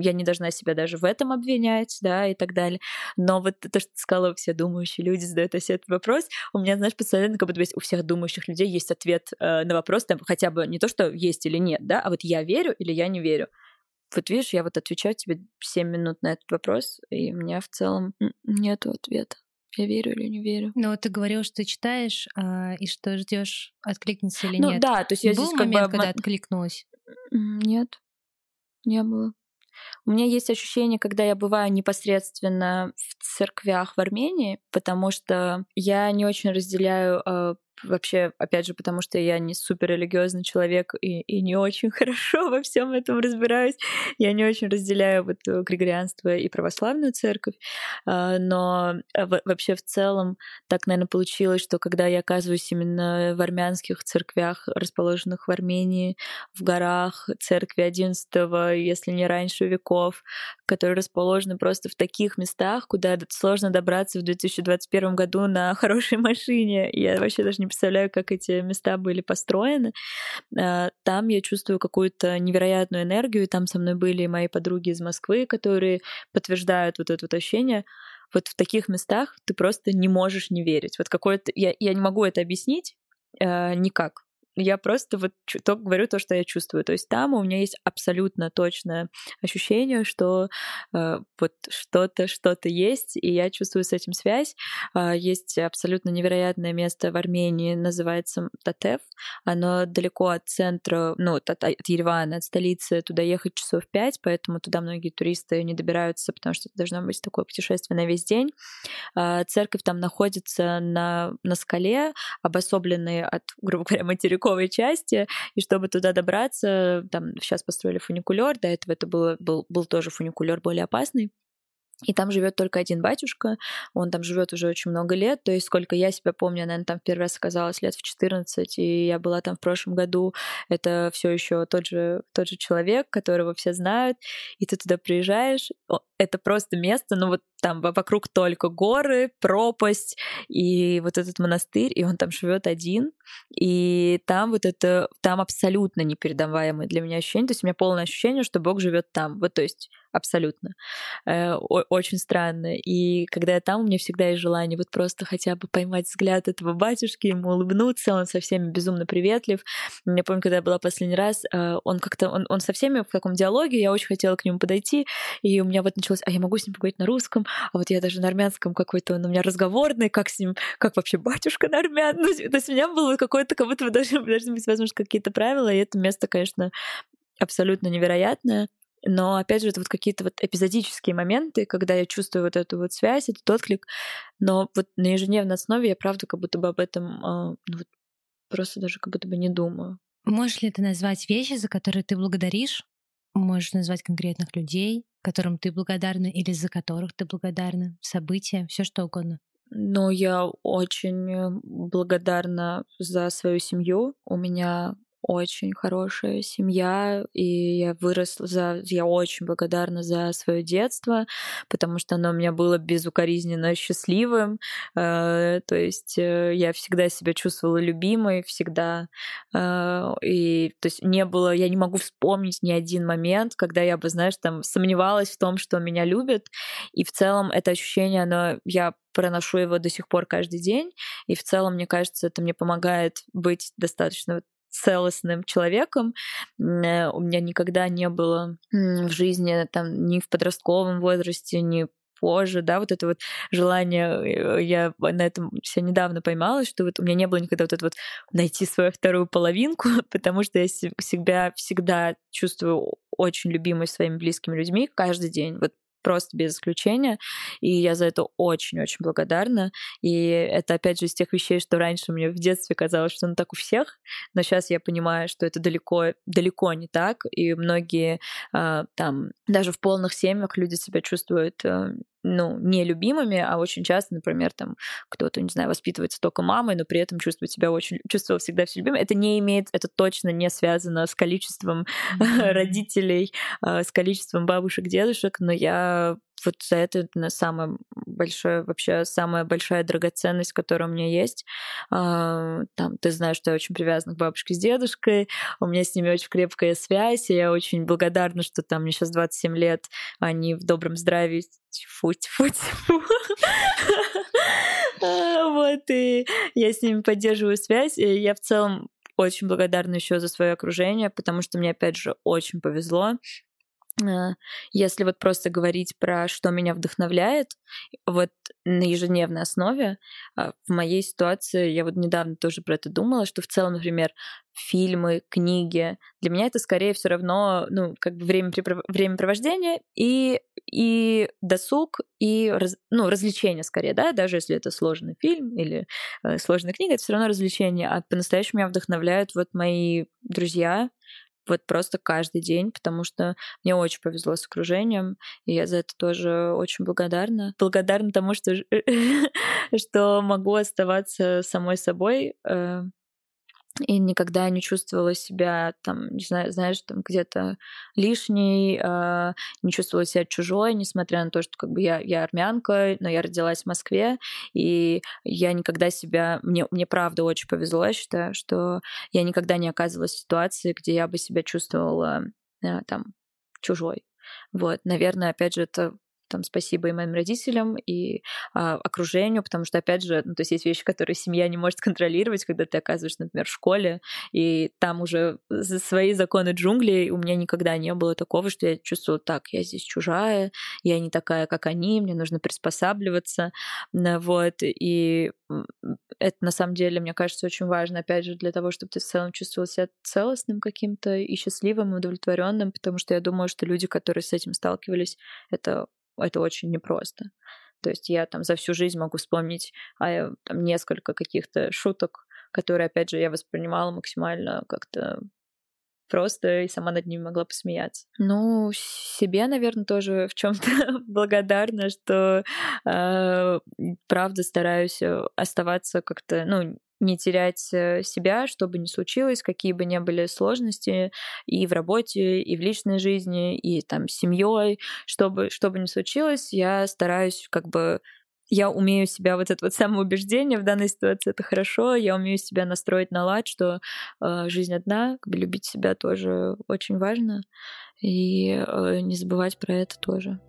я не должна себя даже в этом обвинять, да, и так далее. Но вот то, что ты сказала, все думающие люди задают себе этот вопрос, у меня, знаешь, постоянно как будто бы у всех думающих людей есть ответ э, на вопрос, там, хотя бы не то, что есть или нет, да, а вот я верю или я не верю. Вот видишь, я вот отвечаю тебе 7 минут на этот вопрос, и у меня в целом нет ответа я верю или не верю. Но ты говорил, что читаешь, а, и что ждешь, откликнется или ну, нет. Ну да, то есть я Был здесь момент, как бы... когда откликнулась? Нет, не было. У меня есть ощущение, когда я бываю непосредственно в церквях в Армении, потому что я не очень разделяю а, вообще, опять же, потому что я не супер религиозный человек и, и не очень (laughs) хорошо во всем этом разбираюсь. Я не очень разделяю вот э, григорианство и православную церковь, а, но э, вообще в целом так, наверное, получилось, что когда я оказываюсь именно в армянских церквях, расположенных в Армении, в горах, церкви 11 если не раньше веков, которые расположены просто в таких местах, куда сложно добраться в 2021 году на (laughs) хорошей машине. Я вообще даже не не представляю, как эти места были построены. А, там я чувствую какую-то невероятную энергию, и там со мной были мои подруги из Москвы, которые подтверждают вот это вот ощущение. Вот в таких местах ты просто не можешь не верить. Вот какое-то... Я, я не могу это объяснить э, никак я просто вот то, говорю то, что я чувствую. То есть там у меня есть абсолютно точное ощущение, что э, вот что-то, что-то есть, и я чувствую с этим связь. Э, есть абсолютно невероятное место в Армении, называется Татев. Оно далеко от центра, ну, от, от Еревана, от столицы, туда ехать часов пять, поэтому туда многие туристы не добираются, потому что это должно быть такое путешествие на весь день. Э, церковь там находится на, на скале, обособленной от, грубо говоря, материка материковой части, и чтобы туда добраться, там сейчас построили фуникулер, до этого это было, был, был тоже фуникулер более опасный. И там живет только один батюшка, он там живет уже очень много лет, то есть сколько я себя помню, наверное, там первый раз оказалась лет в 14, и я была там в прошлом году, это все еще тот же, тот же человек, которого все знают, и ты туда приезжаешь, это просто место, ну вот там вокруг только горы, пропасть и вот этот монастырь, и он там живет один, и там вот это, там абсолютно непередаваемое для меня ощущение, то есть у меня полное ощущение, что Бог живет там, вот то есть абсолютно. Э, очень странно. И когда я там, у меня всегда есть желание вот просто хотя бы поймать взгляд этого батюшки, ему улыбнуться, он со всеми безумно приветлив. Я помню, когда я была последний раз, э, он как-то, он, он со всеми в таком диалоге, я очень хотела к нему подойти, и у меня вот началось, а я могу с ним поговорить на русском, а вот я даже на армянском какой-то, он у меня разговорный, как с ним, как вообще батюшка на армян, ну, то есть у меня было какое-то, как будто бы должны, (laughs) должны быть, возможно, какие-то правила, и это место, конечно, абсолютно невероятное. Но, опять же, это вот какие-то вот эпизодические моменты, когда я чувствую вот эту вот связь, этот отклик. Но вот на ежедневной основе я, правда, как будто бы об этом э, ну, вот просто даже как будто бы не думаю. Можешь ли ты назвать вещи, за которые ты благодаришь? Можешь назвать конкретных людей, которым ты благодарна или за которых ты благодарна, события, все что угодно. Ну, я очень благодарна за свою семью. У меня очень хорошая семья, и я выросла за... Я очень благодарна за свое детство, потому что оно у меня было безукоризненно счастливым. Э, то есть э, я всегда себя чувствовала любимой, всегда. Э, и то есть не было... Я не могу вспомнить ни один момент, когда я бы, знаешь, там сомневалась в том, что меня любят. И в целом это ощущение, оно... Я проношу его до сих пор каждый день. И в целом, мне кажется, это мне помогает быть достаточно целостным человеком. Э, у меня никогда не было в жизни, там, ни в подростковом возрасте, ни позже, да, вот это вот желание, э, я на этом все недавно поймалась, что вот у меня не было никогда вот это вот найти свою вторую половинку, (laughs) потому что я себя всегда чувствую очень любимой своими близкими людьми каждый день, вот просто без исключения, и я за это очень-очень благодарна. И это, опять же, из тех вещей, что раньше мне в детстве казалось, что ну так у всех, но сейчас я понимаю, что это далеко, далеко не так, и многие э, там, даже в полных семьях люди себя чувствуют ну, нелюбимыми, а очень часто, например, там кто-то, не знаю, воспитывается только мамой, но при этом чувствует себя очень, чувствовал всегда все любимым. Это не имеет, это точно не связано с количеством (laughs) mm-hmm. родителей, а, с количеством бабушек, дедушек, но я вот за это самое большое, вообще самая большая драгоценность, которая у меня есть. А, там, ты знаешь, что я очень привязана к бабушке с дедушкой, у меня с ними очень крепкая связь, и я очень благодарна, что там мне сейчас 27 лет, они в добром здравии, тьфу, тьфу. А, вот, и я с ними поддерживаю связь, и я в целом очень благодарна еще за свое окружение, потому что мне, опять же, очень повезло. Э, если вот просто говорить про что меня вдохновляет, вот на ежедневной основе, а, в моей ситуации, я вот недавно тоже про это думала, что в целом, например, фильмы, книги, для меня это скорее все равно, ну, как бы время, времяпровождение и, и досуг, и раз, ну, развлечение скорее, да, даже если это сложный фильм или э, сложная книга, это все равно развлечение. А по-настоящему меня вдохновляют вот мои друзья, вот просто каждый день, потому что мне очень повезло с окружением, и я за это тоже очень благодарна. Благодарна тому, что, (laughs) что могу оставаться самой собой, э, и никогда не чувствовала себя там, не знаю, знаешь, там где-то лишней, э, не чувствовала себя чужой, несмотря на то, что как бы я, я армянка, но я родилась в Москве, и я никогда себя, мне, мне правда очень повезло, я считаю, что я никогда не оказывалась в ситуации, где я бы себя чувствовала э, там чужой. Вот, наверное, опять же, это там спасибо и моим родителям, и а, окружению, потому что, опять же, ну, то есть есть вещи, которые семья не может контролировать, когда ты оказываешься, например, в школе, и там уже свои законы джунглей, у меня никогда не было такого, что я чувствовала, так, я здесь чужая, я не такая, как они, мне нужно приспосабливаться, вот, и это на самом деле, мне кажется, очень важно, опять же, для того, чтобы ты в целом чувствовал себя целостным каким-то и счастливым, и удовлетворенным, потому что я думаю, что люди, которые с этим сталкивались, это это очень непросто. То есть я там за всю жизнь могу вспомнить а, там, несколько каких-то шуток, которые, опять же, я воспринимала максимально как-то просто и сама над ними могла посмеяться. Ну, себе, наверное, тоже в чем-то (laughs) благодарна, что э, правда стараюсь э, оставаться как-то, ну, не терять э, себя, что бы ни случилось, какие бы ни были сложности и в работе, и в личной жизни, и там с семьей, что бы, что бы ни случилось, я стараюсь как бы я умею себя вот это вот самоубеждение в данной ситуации это хорошо, я умею себя настроить на лад, что э, жизнь одна, как бы любить себя тоже очень важно и э, не забывать про это тоже.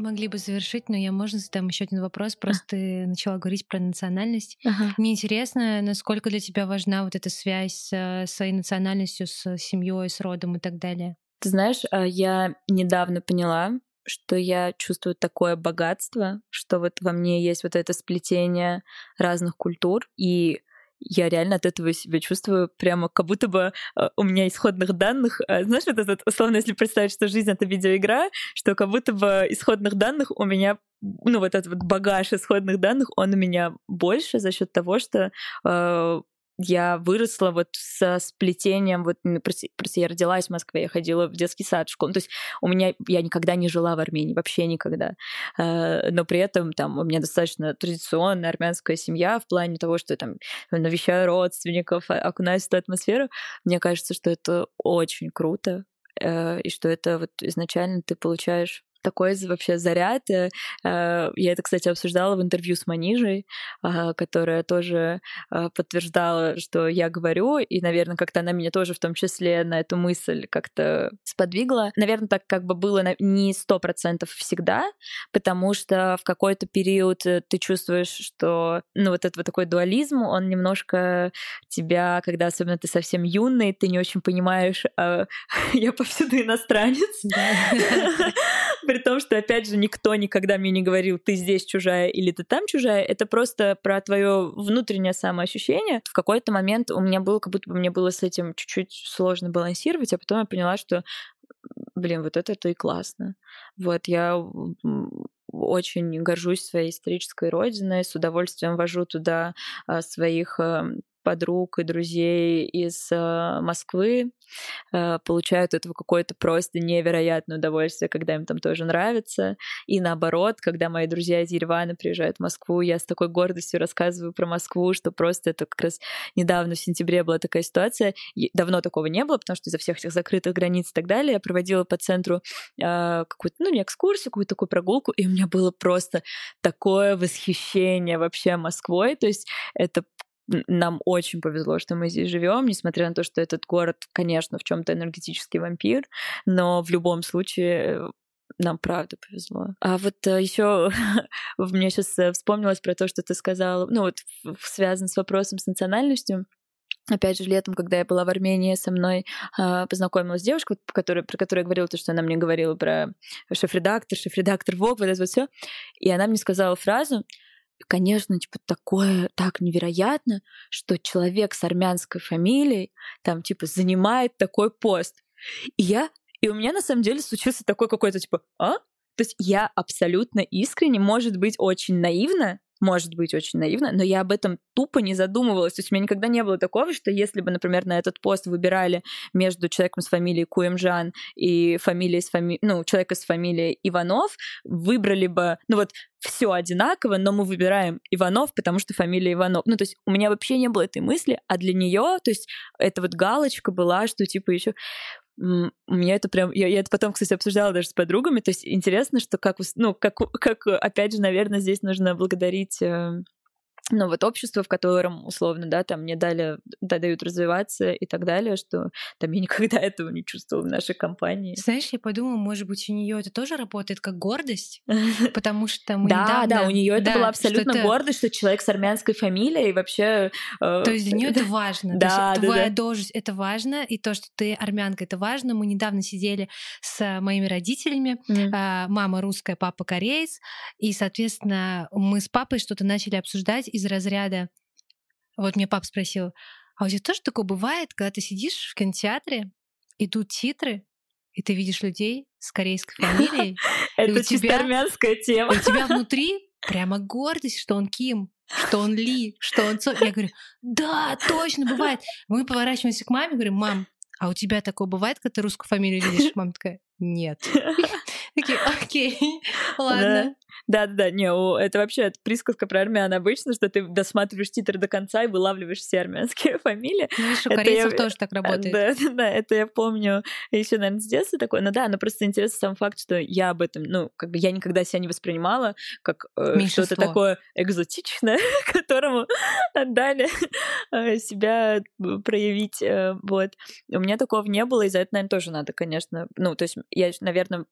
Могли бы завершить, но я можно задам еще один вопрос. Просто а. ты начала говорить про национальность. Ага. Мне интересно, насколько для тебя важна вот эта связь с своей национальностью, с семьей, с родом и так далее. Ты знаешь, а, я недавно поняла, что я чувствую такое богатство, что вот во мне есть вот это сплетение разных культур, и я реально от этого себя чувствую прямо как будто бы э, у меня исходных данных, э, знаешь, вот этот, условно, если представить, что жизнь — это видеоигра, что как будто бы исходных данных у меня ну, вот этот вот багаж исходных данных, он у меня больше за счет того, что э, я выросла вот со сплетением, вот просто, я родилась в Москве, я ходила в детский сад, в школу, то есть у меня, я никогда не жила в Армении, вообще никогда, э, но при этом там у меня достаточно традиционная армянская семья в плане того, что я там навещаю родственников, окунаюсь в эту атмосферу, мне кажется, что это очень круто, э, и что это вот изначально ты получаешь такой вообще заряд. Э, э, я это, кстати, обсуждала в интервью с Манижей, а, которая тоже а, подтверждала, что я говорю, и, наверное, как-то она меня тоже в том числе на эту мысль как-то сподвигла. Наверное, так как бы было не сто процентов всегда, потому что в какой-то период э, ты чувствуешь, что, ну, вот этот вот такой дуализм, он немножко тебя, когда особенно ты совсем юный, ты не очень понимаешь, а, (laughs) я повсюду иностранец, (laughs) При том, что, опять же, никто никогда мне не говорил, ты здесь чужая или ты там чужая. Это просто про твое внутреннее самоощущение. В какой-то момент у меня было, как будто бы мне было с этим чуть-чуть сложно балансировать, а потом я поняла, что блин, вот это, это и классно. Вот я очень горжусь своей исторической родиной, с удовольствием вожу туда а, своих эм, подруг и друзей из э, Москвы э, получают этого какое-то просто невероятное удовольствие, когда им там тоже нравится. И наоборот, когда мои друзья из Еревана приезжают в Москву, я с такой гордостью рассказываю про Москву, что просто это как раз недавно, в сентябре, была такая ситуация. Давно такого не было, потому что из-за всех этих закрытых границ и так далее я проводила по центру э, какую-то, ну, не экскурсию, какую-то такую прогулку, и у меня было просто такое восхищение вообще Москвой. То есть это нам очень повезло, что мы здесь живем, несмотря на то, что этот город, конечно, в чем-то энергетический вампир, но в любом случае нам правда повезло. А вот э, еще (laughs) мне сейчас э, вспомнилось про то, что ты сказала, ну вот связан с вопросом с национальностью. Опять же, летом, когда я была в Армении, со мной э, познакомилась девушка, которая, про которую я говорила, то, что она мне говорила про шеф-редактор, шеф-редактор ВОК, вот это вот все. И она мне сказала фразу, конечно, типа, такое так невероятно, что человек с армянской фамилией там, типа, занимает такой пост. И я, и у меня на самом деле случился такой какой-то, типа, а? То есть я абсолютно искренне, может быть, очень наивно, может быть очень наивно, но я об этом тупо не задумывалась. То есть у меня никогда не было такого, что если бы, например, на этот пост выбирали между человеком с фамилией Куемжан и фамилией с фами... ну, человека с фамилией Иванов, выбрали бы, ну вот, все одинаково, но мы выбираем Иванов, потому что фамилия Иванов. Ну, то есть у меня вообще не было этой мысли, а для нее, то есть эта вот галочка была, что типа еще у меня это прям... Я, я это потом, кстати, обсуждала даже с подругами. То есть интересно, что как... Ну, как, как опять же, наверное, здесь нужно благодарить э, ну вот общество, в котором условно, да, там мне дали, да, дают развиваться и так далее, что там я никогда (laughs) этого не чувствовала в нашей компании. Знаешь, я подумала, может быть, у нее это тоже работает как гордость, (laughs) потому что мы Да, да, у нее это была абсолютно гордость, что человек с армянской фамилией вообще... Э, то есть для нее это важно. Да, твоя должность это важно, и то, что ты армянка, это важно. Мы недавно сидели с моими родителями, а, мама русская, папа кореец, и, соответственно, мы с папой что-то начали обсуждать, из разряда... Вот мне пап спросил, а у тебя тоже такое бывает, когда ты сидишь в кинотеатре, идут титры, и ты видишь людей с корейской фамилией. (laughs) Это чисто армянская тема. У тебя внутри прямо гордость, что он Ким, что он Ли, что он Цо. Я говорю, да, точно, бывает. Мы поворачиваемся к маме, говорим, мам, а у тебя такое бывает, когда ты русскую фамилию видишь? Мама такая, нет. (laughs) Такие, окей, (laughs) ладно. Да, да, да, не, это вообще это присказка про армян обычно, что ты досматриваешь титры до конца и вылавливаешь все армянские (laughs) фамилии. Ну, видишь, у корейцев я... тоже так работает. Да, да, это я помню еще, наверное, с детства такое. Но да, но просто интересно сам факт, что я об этом, ну, как бы я никогда себя не воспринимала как э, что-то такое экзотичное, (laughs) которому отдали э, себя проявить. Э, вот. У меня такого не было, и за это, наверное, тоже надо, конечно. Ну, то есть я, наверное,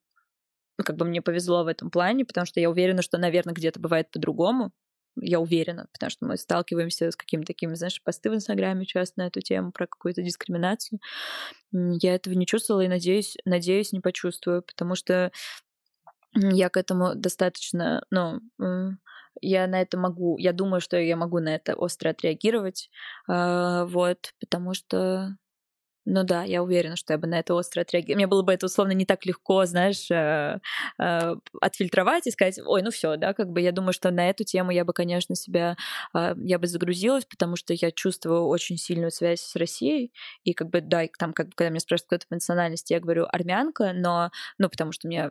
ну, как бы мне повезло в этом плане, потому что я уверена, что, наверное, где-то бывает по-другому. Я уверена, потому что мы сталкиваемся с какими-то такими, знаешь, посты в Инстаграме часто на эту тему про какую-то дискриминацию. Я этого не чувствовала и надеюсь, надеюсь, не почувствую, потому что я к этому достаточно, ну, я на это могу, я думаю, что я могу на это остро отреагировать, а, вот, потому что ну да, я уверена, что я бы на это остро отреагировала. Мне было бы это условно не так легко, знаешь, э, э, отфильтровать и сказать, ой, ну все, да, как бы я думаю, что на эту тему я бы, конечно, себя, э, я бы загрузилась, потому что я чувствую очень сильную связь с Россией, и как бы, да, там, как когда меня спрашивают, кто ты по национальности, я говорю армянка, но, ну, потому что мне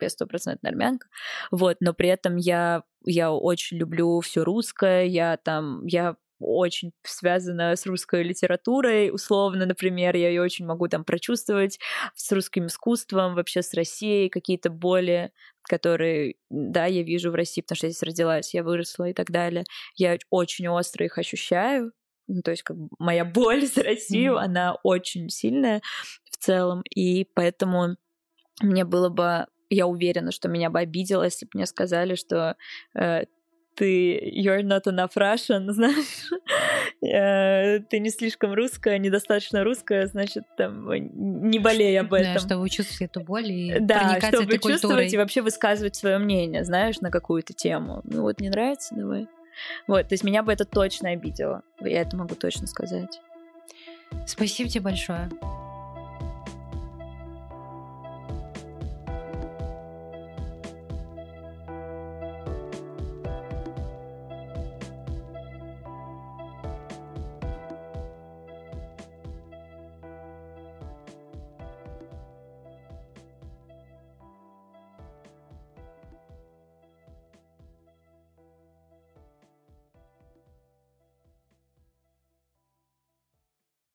я стопроцентная армянка, вот, но при этом я я очень люблю все русское, я там, я очень связана с русской литературой, условно, например, я ее очень могу там прочувствовать с русским искусством, вообще с Россией, какие-то боли, которые, да, я вижу в России, потому что я здесь родилась, я выросла и так далее. Я очень остро их ощущаю, ну, то есть как бы моя боль за Россию, mm-hmm. она очень сильная в целом, и поэтому мне было бы я уверена, что меня бы обидело, если бы мне сказали, что э, ты you're not enough Russian, (laughs) знаешь. э, ты не слишком русская, недостаточно русская, значит, там, не болей об этом. Да, чтобы чувствовать эту боль и да, чтобы этой чувствовать культурой. и вообще высказывать свое мнение, знаешь, на какую-то тему. Ну вот не нравится, давай. Вот, то есть меня бы это точно обидело. Я это могу точно сказать. Спасибо тебе большое.